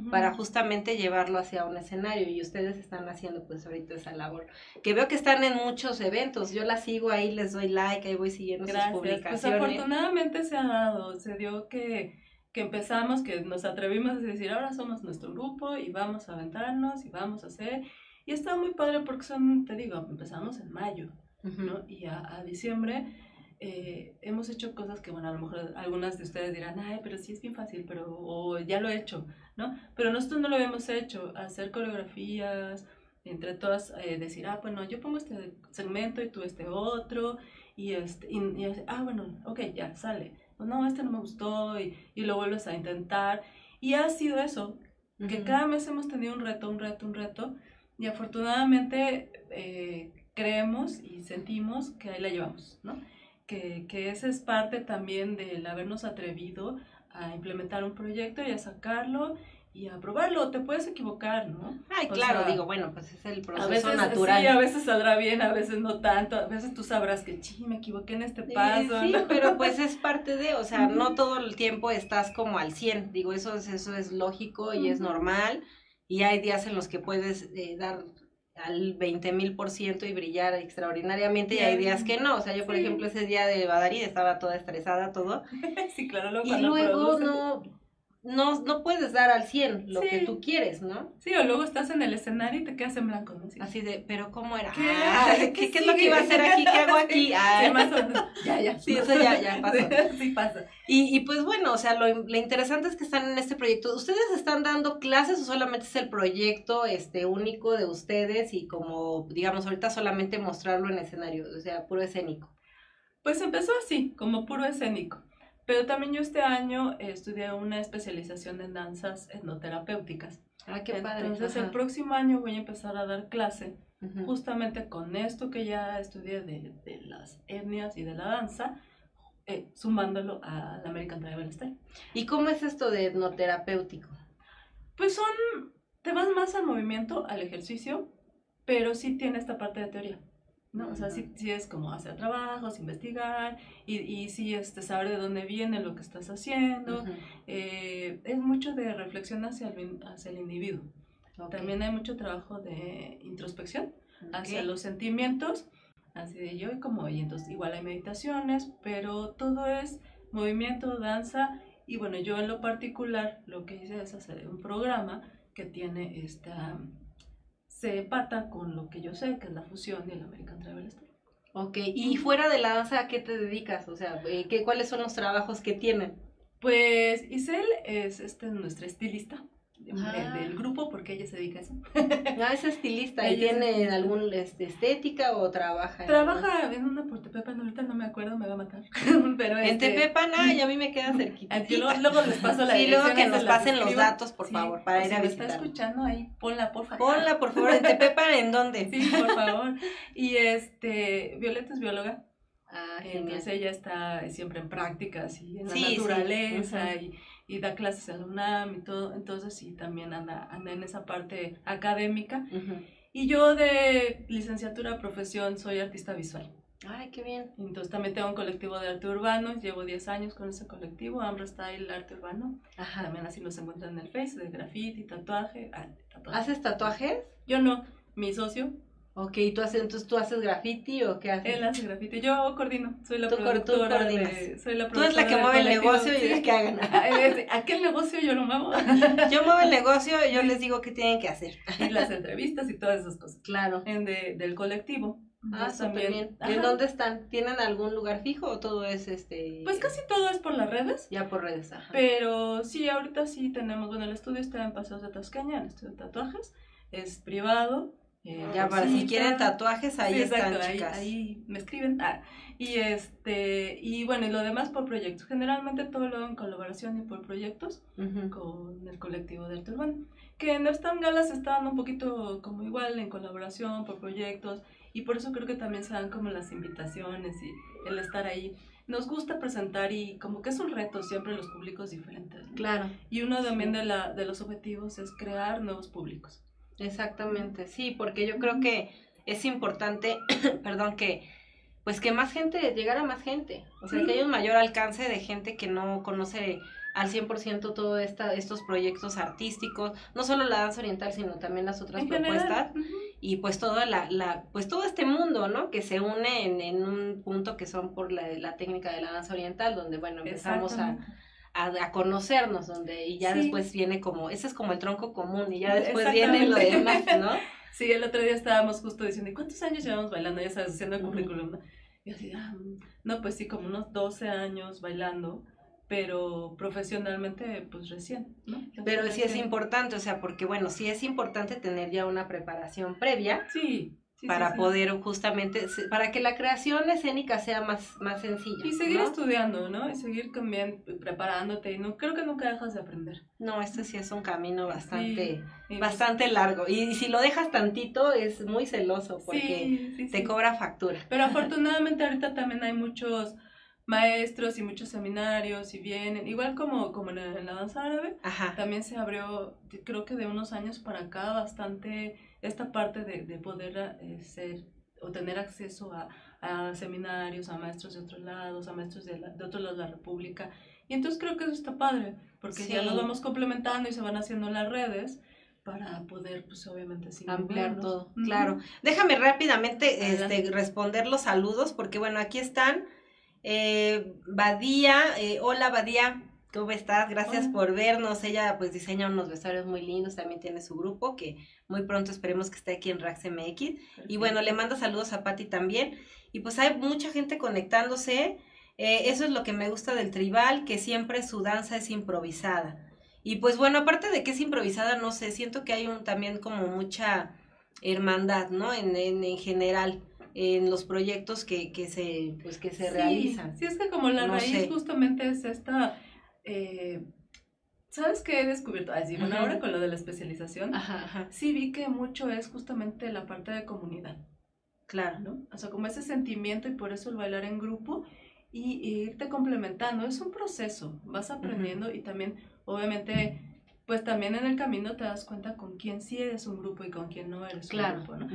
para justamente llevarlo hacia un escenario y ustedes están haciendo pues ahorita esa labor. Que veo que están en muchos eventos, yo la sigo ahí, les doy like, ahí voy siguiendo sus Gracias. Pues publicaciones. afortunadamente se ha dado, se dio que, que empezamos, que nos atrevimos a decir, ahora somos nuestro grupo y vamos a aventarnos y vamos a hacer. Y está muy padre porque son, te digo, empezamos en mayo. ¿no? Y a, a diciembre eh, hemos hecho cosas que, bueno, a lo mejor algunas de ustedes dirán, ay, pero sí es bien fácil, pero o ya lo he hecho, ¿no? Pero nosotros no lo habíamos hecho, hacer coreografías, entre todas eh, decir, ah, bueno, yo pongo este segmento y tú este otro, y, este, y, y ah, bueno, ok, ya, sale. Pues no, este no me gustó, y, y lo vuelves a intentar. Y ha sido eso, que Ujú. cada mes hemos tenido un reto, un reto, un reto, y afortunadamente eh, creemos y sentimos que ahí la llevamos, ¿no? Que, que esa es parte también del habernos atrevido a implementar un proyecto y a sacarlo y a probarlo. Te puedes equivocar, ¿no? Ay, O claro, sea, digo, bueno, pues es el A proceso veces natural. sí, a veces saldrá bien, a veces no tanto, a veces tú sabrás que, sí, me equivoqué en este Sí, paso. sí, ¿no? pero pues es parte de, o sea, Ujú. no todo el tiempo estás como al 100, digo, eso es, eso es lógico y es Ujú. normal, y hay días en los que puedes eh, dar al 20 mil por ciento y brillar extraordinariamente y hay días que no. O sea, yo por ejemplo ese día de Badari estaba toda estresada, todo. sí, claro. y luego no, no, no puedes dar al 100 lo que tú quieres, ¿no? Sí, o luego estás en el escenario y te quedas en blanco, ¿no? Así de, pero ¿cómo era? ¿Qué, ¿qué, es lo que iba a hacer aquí? ¿Qué hago aquí? Ah. más Ya, ya. Sí, eso ya, ya pasó. sí pasa. Y, y pues bueno, o sea, lo, lo, interesante es que están en este proyecto. ¿Ustedes están dando clases o solamente es el proyecto este único de ustedes y como, digamos, ahorita solamente mostrarlo en escenario, o sea, puro escénico? Pues empezó así, como puro escénico. Pero también yo este año estudié una especialización en danzas etnoterapéuticas. Ah, qué padre. Entonces el próximo año voy a empezar a dar clase justamente con esto que ya estudié de, de, las etnias y de la danza, eh, sumándolo al American Tribal Style. ¿Y cómo es esto de etnoterapéutico? Pues son, te vas más al movimiento, al ejercicio, pero sí tiene esta parte de teoría. ¿No? O sea, sí, es como hacer trabajos, investigar y, y sí este, saber de dónde viene lo que estás haciendo. Eh, es mucho de reflexión hacia el, hacia el individuo. También hay mucho trabajo de introspección hacia los sentimientos, así de yo y como y entonces igual hay meditaciones, pero todo es movimiento, danza y bueno, yo en lo particular lo que hice es hacer un programa que tiene esta se pata con lo que yo sé, que es la fusión y el American Travel Style. Ok, y fuera de la danza, ¿a qué te dedicas? O sea, eh, ¿qué, ¿cuáles son los trabajos que tienen? Pues Isel es este, nuestra estilista. Ah. del grupo porque ella se dedica a eso. Ah, es estilista. ¿Y tiene alguna este, estética o trabaja? Trabaja en, una por Tepepan, ahorita no me acuerdo, me va a matar. Pero en este, Tepepan, ah, y a mí me queda cerquita. Luego, les paso la Sí, luego que nos pasen los datos, por favor, para ir a visitar. está escuchando ahí, ponla, por favor. Ponla, por favor, en Tepepan, ¿en dónde? Sí, por favor. Y este, Violeta es bióloga. Ah, Entonces ella está siempre en prácticas y en la naturaleza y y da clases en UNAM y todo, entonces sí, también anda, anda en esa parte académica. Y yo de licenciatura profesión soy artista visual. Ay, qué bien. Entonces también tengo un colectivo de arte urbano, llevo 10 años con ese colectivo, Ambra Style Arte Urbano. Ajá. También así nos encuentran en el Face, de graffiti, tatuaje, ah, tatuaje. ¿Haces tatuajes? Yo no, mi socio Ok, ¿tú haces, entonces tú haces graffiti o qué haces? Él hace graffiti, yo coordino, soy la productora de, soy la Tú eres la que mueve el negocio y es que hagan. Aquel negocio yo lo muevo. yo muevo el negocio y yo les digo qué tienen que hacer. Y las entrevistas y todas esas cosas. Claro. En de, del colectivo. Ah, súper bien. ¿En dónde están? ¿Tienen algún lugar fijo o todo es este...? Pues casi todo es por las redes. Ya por redes, ajá. Pero sí, ahorita sí tenemos, bueno, el estudio está en Paseos de Tascaña, el estudio de tatuajes, es privado, eh, ya, para si quieren tatuajes, ahí están, chicas. Ahí, me escriben. Ah, y este, y bueno, y lo demás por proyectos. Generalmente todo lo en colaboración y por proyectos con el colectivo de arte urbano. Que en Stan Galas están un poquito como igual en colaboración por proyectos. Y por eso creo que también se dan como las invitaciones y el estar ahí. Nos gusta presentar y como que es un reto siempre los públicos diferentes. Claro. Y uno también de, la, de los objetivos es crear nuevos públicos. Exactamente, sí, porque yo creo que es importante, perdón, que pues que más gente, llegara más gente, o sea, que haya un mayor alcance de gente que no conoce al 100% todos estos proyectos artísticos, no solo la danza oriental, sino también las otras propuestas, y pues toda la, la, pues todo este mundo, ¿no? Que se une en, en un punto que son por la, la técnica de la danza oriental, donde, bueno, empezamos a a, conocernos, donde y ya después viene como, ese es como el tronco común y ya después viene lo demás, ¿no? Sí, el otro día estábamos justo diciendo, cuántos años llevamos bailando? Ya sabes, haciendo el currículum, Y así, ah, no, pues sí, como unos 12 años bailando, pero profesionalmente, pues recién, ¿no? Pero sí es importante, o sea, porque bueno, sí es importante tener ya una preparación previa. Sí para poder justamente, para que la creación escénica sea más, más sencilla. Y seguir estudiando, ¿no? Y seguir también preparándote. Y no, creo que nunca dejas de aprender. No, este sí es un camino bastante, bastante largo. Y, si lo dejas tantito, es muy celoso porque te cobra factura. Pero afortunadamente ahorita también hay muchos maestros y muchos seminarios y vienen, igual como, como en, la danza árabe, también se abrió, creo que de unos años para acá, bastante esta parte de, de poder eh, ser o tener acceso a, a, seminarios, a maestros de otros lados, a maestros de, de otros lados de la República. Y entonces creo que eso está padre, porque ya nos vamos complementando y se van haciendo las redes, para poder, pues obviamente, ampliar todo. Claro. Déjame rápidamente este, responder los saludos, porque bueno, aquí están. Eh, Badía, eh, hola Badía, ¿cómo estás? Gracias por vernos. Ella pues diseña unos vestuarios muy lindos, también tiene su grupo que muy pronto esperemos que esté aquí en Rax MX. Y bueno, le mando saludos a Patti también. Y pues hay mucha gente conectándose. Eh, eso es lo que me gusta del tribal, que siempre su danza es improvisada. Y pues bueno, aparte de que es improvisada, no sé, siento que hay un, también como mucha hermandad, ¿no? En, en, en general en los proyectos que, que se, pues, que se realizan. Sí, es que como la raíz justamente es esta... Eh, ¿Sabes qué he descubierto? Así, bueno, ahora con lo de la especialización, sí vi que mucho es justamente la parte de comunidad. Claro. ¿no? O sea, como ese sentimiento y por eso el bailar en grupo y, irte complementando. Es un proceso, vas aprendiendo y también, obviamente, pues también en el camino te das cuenta con quién sí eres un grupo y con quién no eres un grupo, ¿no?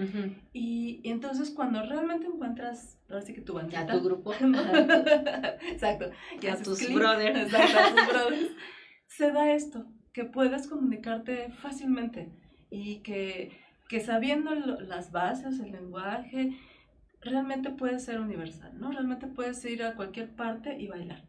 y, entonces cuando realmente encuentras, ahora sí que tu bandita. A tu grupo. exacto. Y a tus brothers. Exacto, a tus brothers. se da esto, que puedes comunicarte fácilmente y que, que sabiendo las bases, el lenguaje, realmente puedes ser universal, ¿no? Realmente puedes ir a cualquier parte y bailar.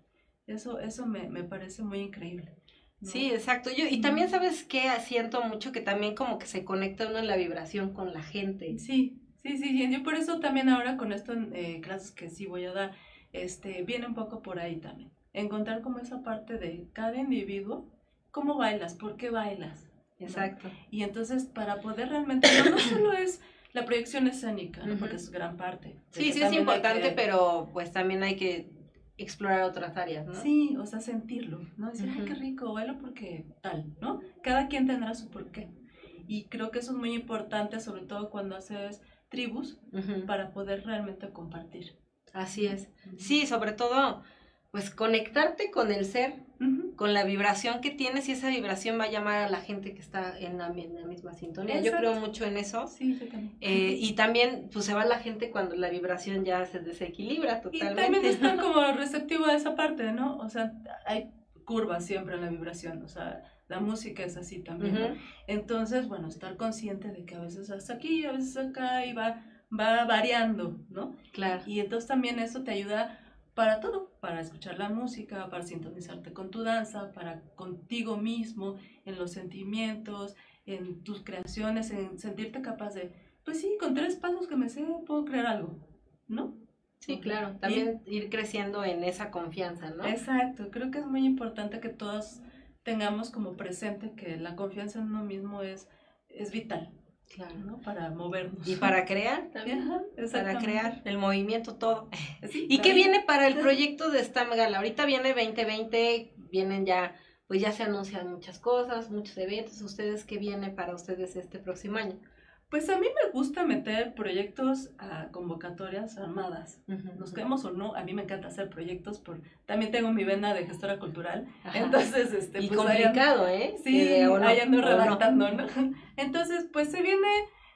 Eso, eso me, me parece muy increíble. Sí, exacto. Yo, y también sabes que siento mucho que también como que se conecta uno en la vibración con la gente. Sí, sí, sí. Yo por eso también ahora con esto en eh, clases que sí voy a dar, este, viene un poco por ahí también. Encontrar como esa parte de cada individuo, cómo bailas, por qué bailas. Exacto. Y entonces para poder realmente, no, no solo es la proyección escénica, porque es gran parte. Sí, sí es importante, pero pues también hay que explorar otras áreas, ¿no? Sí, o sea, sentirlo, ¿no? Decir, ay, qué rico, bailo porque tal, ¿no? Cada quien tendrá su porqué. Y creo que eso es muy importante, sobre todo cuando haces tribus, para poder realmente compartir. Así es. Sí, sobre todo, pues conectarte con el ser, con la vibración que tienes y esa vibración va a llamar a la gente que está en la, misma sintonía. Yo creo mucho en eso. Sí, yo también. Eh, y también, pues se va la gente cuando la vibración ya se desequilibra totalmente. Y también están como receptivo a esa parte, ¿no? O sea, hay curvas siempre en la vibración, o sea, la música es así también, ¿no? Entonces, bueno, estar consciente de que a veces hasta aquí, a veces acá y va, va variando, ¿no? Claro. Y entonces también eso te ayuda para todo, para escuchar la música, para sintonizarte con tu danza, para contigo mismo, en los sentimientos, en tus creaciones, en sentirte capaz de, pues sí, con tres pasos que me sé, puedo crear algo, ¿no? Sí, claro, también ir creciendo en esa confianza, ¿no? Exacto, creo que es muy importante que todos tengamos como presente que la confianza en uno mismo es, es vital. Claro, ¿no? Para movernos. Y para crear también. para crear el movimiento, todo. ¿Y qué viene para el proyecto de Stam Gala? Ahorita viene 2020, vienen ya, pues ya se anuncian muchas cosas, muchos eventos. ¿Ustedes qué viene para ustedes este próximo año? Pues a mí me gusta meter proyectos a convocatorias armadas. Nos quedemos o no, a mí me encanta hacer proyectos. Por... También tengo mi vena de gestora cultural. Entonces, este, y pues complicado, ¿eh? Sí, ahí ando redactando, ¿no? Entonces, pues se viene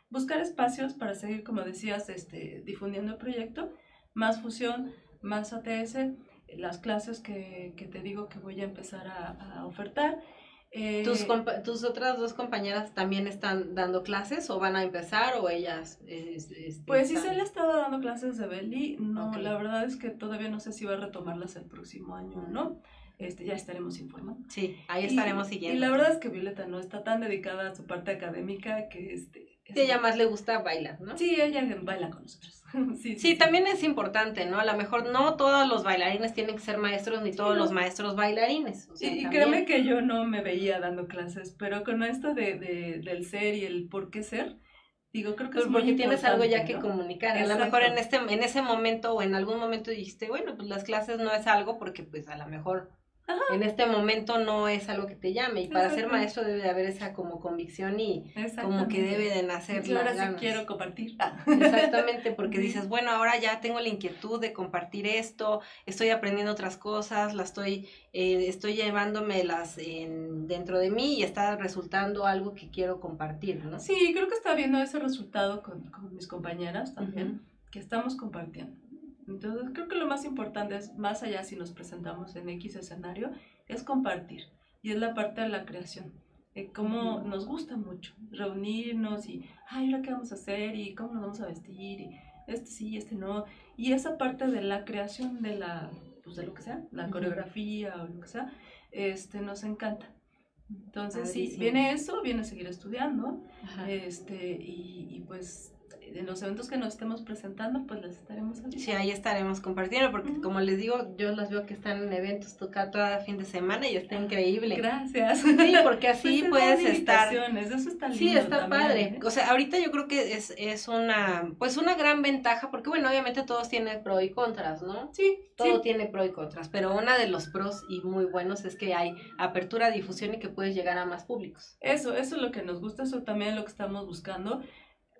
buscar espacios para seguir, como decías, este, difundiendo el proyecto. Más fusión, más ATS, las clases que, que te digo que voy a empezar a, a ofertar ¿Tus, eh, ¿Tus otras dos compañeras también están dando clases o van a empezar o ellas? Este, pues sí, se le estaba dando clases de belly. No, la verdad es que todavía no sé si va a retomarlas el próximo año o no. Este, ya estaremos informando. Sí, ahí estaremos siguiendo. Y la verdad es que Violeta no está tan dedicada a su parte académica que este, Sí, ella más le gusta bailar, ¿no? Sí, ella baila con nosotros. sí, sí, también es importante, ¿no? A lo mejor no todos los bailarines tienen que ser maestros, ni todos los maestros bailarines. y créeme que yo no me veía dando clases, pero con esto de, de, del ser y el por qué ser, digo, creo que pues es porque tienes algo ya que comunicar. A lo mejor en este, en ese momento o en algún momento dijiste, bueno, pues las clases no es algo porque pues a lo mejor en este momento no es algo que te llame. Y para ser maestro debe de haber esa como convicción y como que debe de nacer la ahora sí quiero compartir. Exactamente, porque dices, bueno, ahora ya tengo la inquietud de compartir esto, estoy aprendiendo otras cosas, las estoy, eh, estoy llevándomelas en, dentro de mí y está resultando algo que quiero compartir, ¿no? Sí, creo que está viendo ese resultado con, mis compañeras también, que estamos compartiendo. Entonces, creo que lo más importante es, más allá si nos presentamos en X escenario, es compartir. Y es la parte de la creación. eh, cómo nos gusta mucho reunirnos y, ay, ¿ahora qué vamos a hacer? ¿Y cómo nos vamos a vestir? Y este sí, este no. Y esa parte de la creación de la, pues de lo que sea, la coreografía o lo que sea, este, nos encanta. Entonces, sí, viene eso, viene a seguir estudiando, este, y, y pues en los eventos que nos estemos presentando, pues las estaremos. Sí, ahí estaremos compartiendo, porque como les digo, yo las veo que están en eventos tocar cada fin de semana y está increíble. Gracias. Sí, porque así pues puedes estar. Eso está lindo Sí, está padre. ¿eh? O sea, ahorita yo creo que es, es una, pues una gran ventaja, porque bueno, obviamente todos tienen pro y contras, ¿no? Sí. Todo tiene pro y contras, pero una de los pros y muy buenos es que hay apertura, difusión y que puedes llegar a más públicos. Eso, eso es lo que nos gusta, eso también es lo que estamos buscando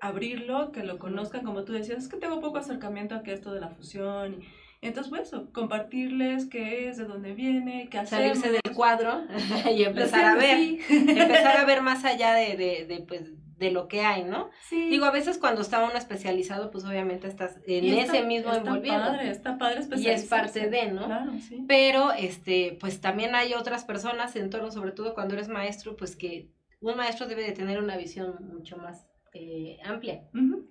abrirlo, que lo conozcan, como tú decías, es que tengo poco acercamiento a que esto de la fusión. Entonces, pues eso, compartirles qué es, de dónde viene, qué hacer. Salirse del cuadro y empezar a ver, empezar a ver más allá de, de, de, pues, de lo que hay, ¿no? Sí. Digo, a veces cuando está uno especializado, pues obviamente estás en ese mismo está Padre, está padre Y es parte de, ¿no? Claro, sí. Pero, este, pues también hay otras personas en torno, sobre todo cuando eres maestro, pues que un maestro debe de tener una visión mucho más eh, amplia,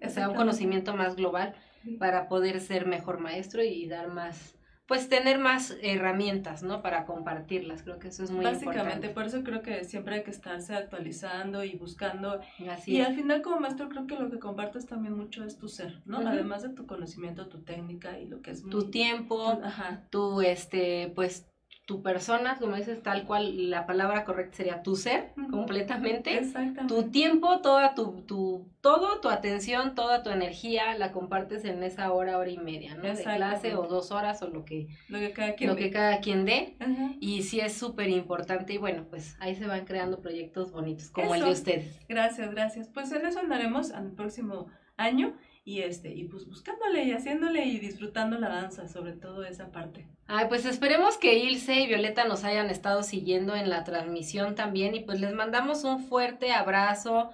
o sea, un conocimiento más global para poder ser mejor maestro y dar más, pues tener más herramientas, ¿no? Para compartirlas, creo que eso es muy Básicamente, importante. por eso creo que siempre hay que estarse actualizando y buscando. Así y es. al final como maestro creo que lo que compartes también mucho es tu ser, ¿no? Además de tu conocimiento, tu técnica y lo que es... Tu tiempo, tu, ajá. tu, este, pues tu persona, como dices, tal cual la palabra correcta sería tu ser, completamente. Tu tiempo, toda tu, tu, todo, tu atención, toda tu energía la compartes en esa hora, hora y media, ¿no? De clase o dos horas o lo que, lo que cada quien, lo dé. que cada quien dé. Y sí es súper importante y bueno, pues ahí se van creando proyectos bonitos como el de ustedes. Gracias, gracias. Pues en eso andaremos al próximo año y este y pues buscándole y haciéndole y disfrutando la danza, sobre todo esa parte. Ay, pues esperemos que Ilse y Violeta nos hayan estado siguiendo en la transmisión también y pues les mandamos un fuerte abrazo,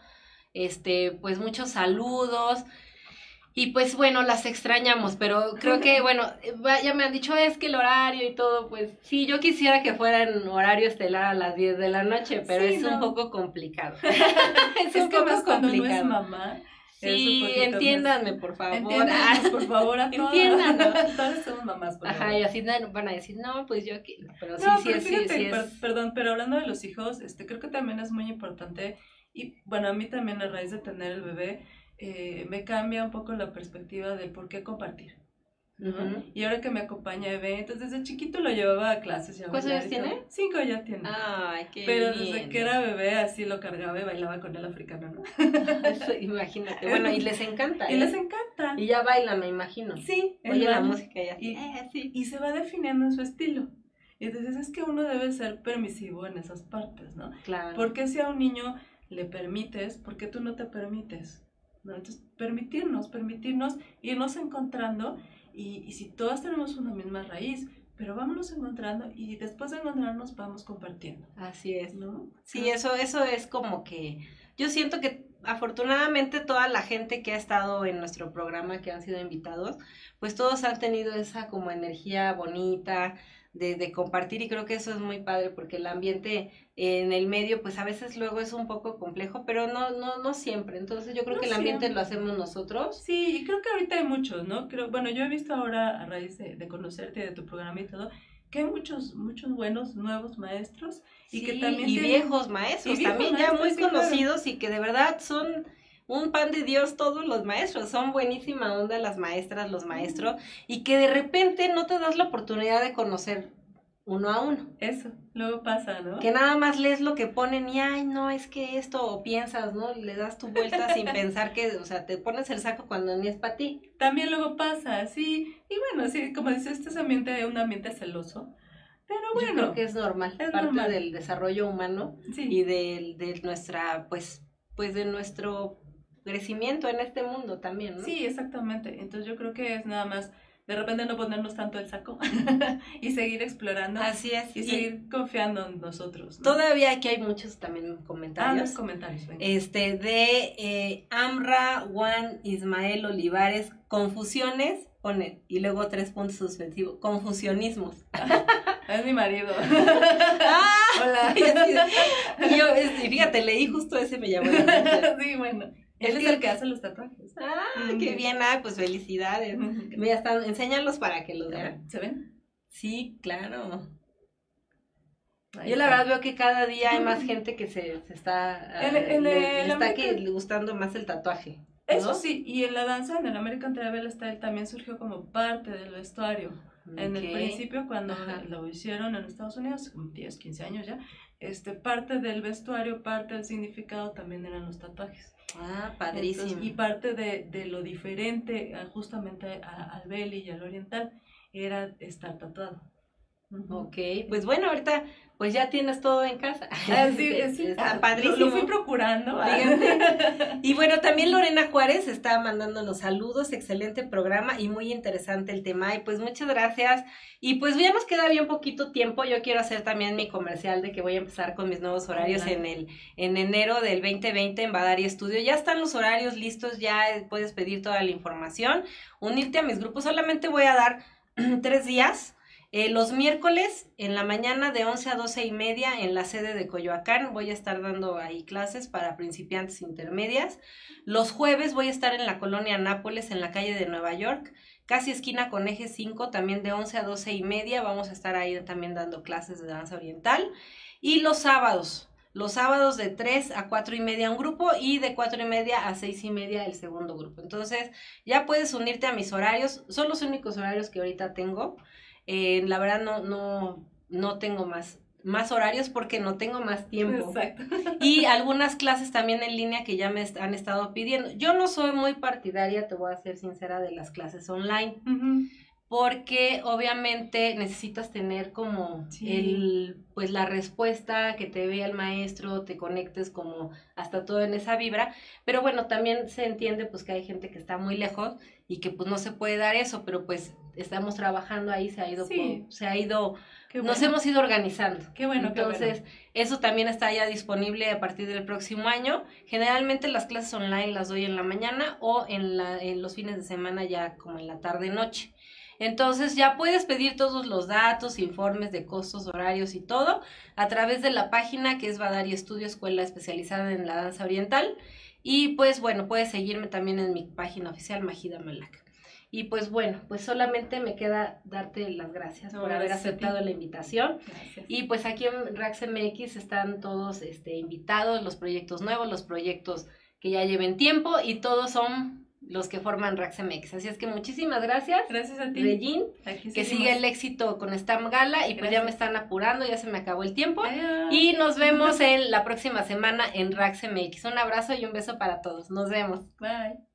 este, pues muchos saludos. Y pues bueno, las extrañamos, pero creo que, bueno, ya me han dicho, es que el horario y todo, pues sí, yo quisiera que fuera en horario estelar a las 10 de la noche, pero Sí, es no. un poco complicado. es, Es un que poco más cuando no es complicado. mamá. Sí, más- entiéndanme, por favor. Entiéndanos, por favor, a. Entiéndanos. Todas somos mamás, por Ajá, favor. y así van a decir, no, pues yo aquí, pero sí, No, sí, pero sí, fíjate, sí, per- perdón, pero hablando de los hijos, este, creo que también es muy importante, y bueno, a mí también a raíz de tener el bebé, eh, me cambia un poco la perspectiva de por qué compartir. ¿No? Ujú. Y ahora que me acompaña a eventos, desde chiquito lo llevaba a clases. y a ¿Cuántos años y tiene? Cinco ya tiene. Ay, qué Pero desde lindo. que era bebé así lo cargaba y bailaba con el africano, ¿no? Eso, Imagínate, bueno, y les encanta. Y ¿eh? les encanta. Y ya baila, me imagino. Sí, Oye la música y así. Y- eh, sí. y se va definiendo en su estilo. Y entonces es que uno debe ser permisivo en esas partes, ¿no? Claro. Porque si a un niño le permites, ¿por qué tú no te permites? ¿No? Entonces, permitirnos, permitirnos, irnos encontrando y, y si todas tenemos una misma raíz, pero vámonos encontrando y después de encontrarnos vamos compartiendo, Así es. ¿no? Sí, eso, eso es como que yo siento que afortunadamente toda la gente que ha estado en nuestro programa, que han sido invitados, pues todos han tenido esa como energía bonita de, de compartir y creo que eso es muy padre porque el ambiente en el medio pues a veces luego es un poco complejo, pero no, no, no siempre. Entonces yo creo No que el ambiente siempre. lo hacemos nosotros. Sí, y creo que ahorita hay muchos, ¿no? Creo, bueno, yo he visto ahora a raíz de, de conocerte, de tu programa y todo, que hay muchos, muchos buenos nuevos maestros y que también y tienen- viejos maestros y viejos también ya muy sí, claro. conocidos y que de verdad son un pan de Dios todos los maestros, son buenísima onda las maestras, los maestros y que de repente no te das la oportunidad de conocer uno a uno, Eso, luego pasa, ¿no? que nada más lees lo que ponen y ay, no, es que esto o piensas, ¿no? Le das tu vuelta sin pensar que, o sea, te pones el saco cuando ni es para ti. También luego pasa, sí. Y bueno, sí, como dices, este es ambiente, un ambiente celoso. Pero Yo bueno, creo que es normal, es parte normal. del desarrollo humano sí. y de, de nuestra, pues, pues de nuestro crecimiento en este mundo también, ¿no? Sí, exactamente. Entonces yo creo que es nada más de repente no ponernos tanto el saco y seguir explorando Así es. y Y seguir confiando en nosotros. ¿no? todavía aquí hay muchos también Ah, comentarios. comentarios, venga. este, de eh, Amra Juan Ismael Olivares, confusiones, pone, y luego tres puntos suspensivos, confusionismos. Es mi marido. ¡Ah! Hola. Y yo, y fíjate, leí justo ese, me llamó la atención. Sí, bueno. Él Es que- el que hace los tatuajes. Ah, qué bien, ah, pues felicidades. Mira, están, enséñalos para que los vean. ¿Se ven? Sí, claro. Ahí Yo la verdad veo que cada día hay más gente que se, se está, ah, le, el le está American- gustando más el tatuaje. ¿no? Eso sí, y en la danza, en el American Travel Style también surgió como parte del vestuario. En el principio, cuando Ajá. lo hicieron en Estados Unidos, como 10, 15 años ya, este, parte del vestuario, parte del significado también eran los tatuajes. Ah, padrísimo. Entonces, y parte de, de lo diferente justamente a- al belly y al oriental era estar tatuado. Ujú. Ok, pues bueno, ahorita pues ya tienes todo en casa. Ah, sí, sí. Está Ah, padrísimo. Lo, lo fui procurando. ah. Y bueno, también Lorena Juárez está mandándonos saludos, excelente programa y muy interesante el tema. Y pues muchas gracias. Y pues ya nos queda bien poquito tiempo. Yo quiero hacer también mi comercial de que voy a empezar con mis nuevos horarios en el en enero del 2020 en Badari Studio. Ya están los horarios listos, ya puedes pedir toda la información, unirte a mis grupos. Solamente voy a dar tres días. Eh, los miércoles en la mañana de 11 a 12 y media en la sede de Coyoacán voy a estar dando ahí clases para principiantes intermedias. Los jueves voy a estar en la colonia Nápoles en la calle de Nueva York, casi esquina con eje 5, también de 11 a 12 y media vamos a estar ahí también dando clases de danza oriental. Y los sábados, los sábados de 3 a 4 y media un grupo y de 4 y media a 6 y media el segundo grupo. Entonces ya puedes unirte a mis horarios, son los únicos horarios que ahorita tengo. Eh, la verdad no, no, no tengo más, más horarios porque no tengo más tiempo. Exacto. Y algunas clases también en línea que ya me han estado pidiendo. Yo no soy muy partidaria, te voy a ser sincera, de las clases online porque obviamente necesitas tener como Sí. el pues la respuesta que te vea el maestro, te conectes como hasta todo en esa vibra, pero bueno, también se entiende pues que hay gente que está muy lejos y que pues no se puede dar eso, pero pues estamos trabajando ahí, se ha ido Sí. se ha ido nos hemos ido organizando. Qué bueno, qué bueno. Entonces, eso también está ya disponible a partir del próximo año. Generalmente las clases online las doy en la mañana o en, la, en los fines de semana ya como en la tarde noche. Entonces ya puedes pedir todos los datos, informes de costos, horarios y todo a través de la página que es Badari Estudio Escuela Especializada en la Danza Oriental. Y pues bueno, puedes seguirme también en mi página oficial Majida Malak. Y pues bueno, pues solamente me queda darte las gracias No, por haber gracias aceptado la invitación. Gracias. Y pues aquí en Rax MX están todos este, invitados, los proyectos nuevos, los proyectos que ya lleven tiempo y todos son los que forman Rax MX. Así es que muchísimas gracias, Gracias a ti. Regine, que siga el éxito con Stam Gala y pues ya me están apurando, ya se me acabó el tiempo. Adiós. Y nos vemos en la próxima semana en Rax MX. Un abrazo y un beso para todos. Nos vemos. Bye.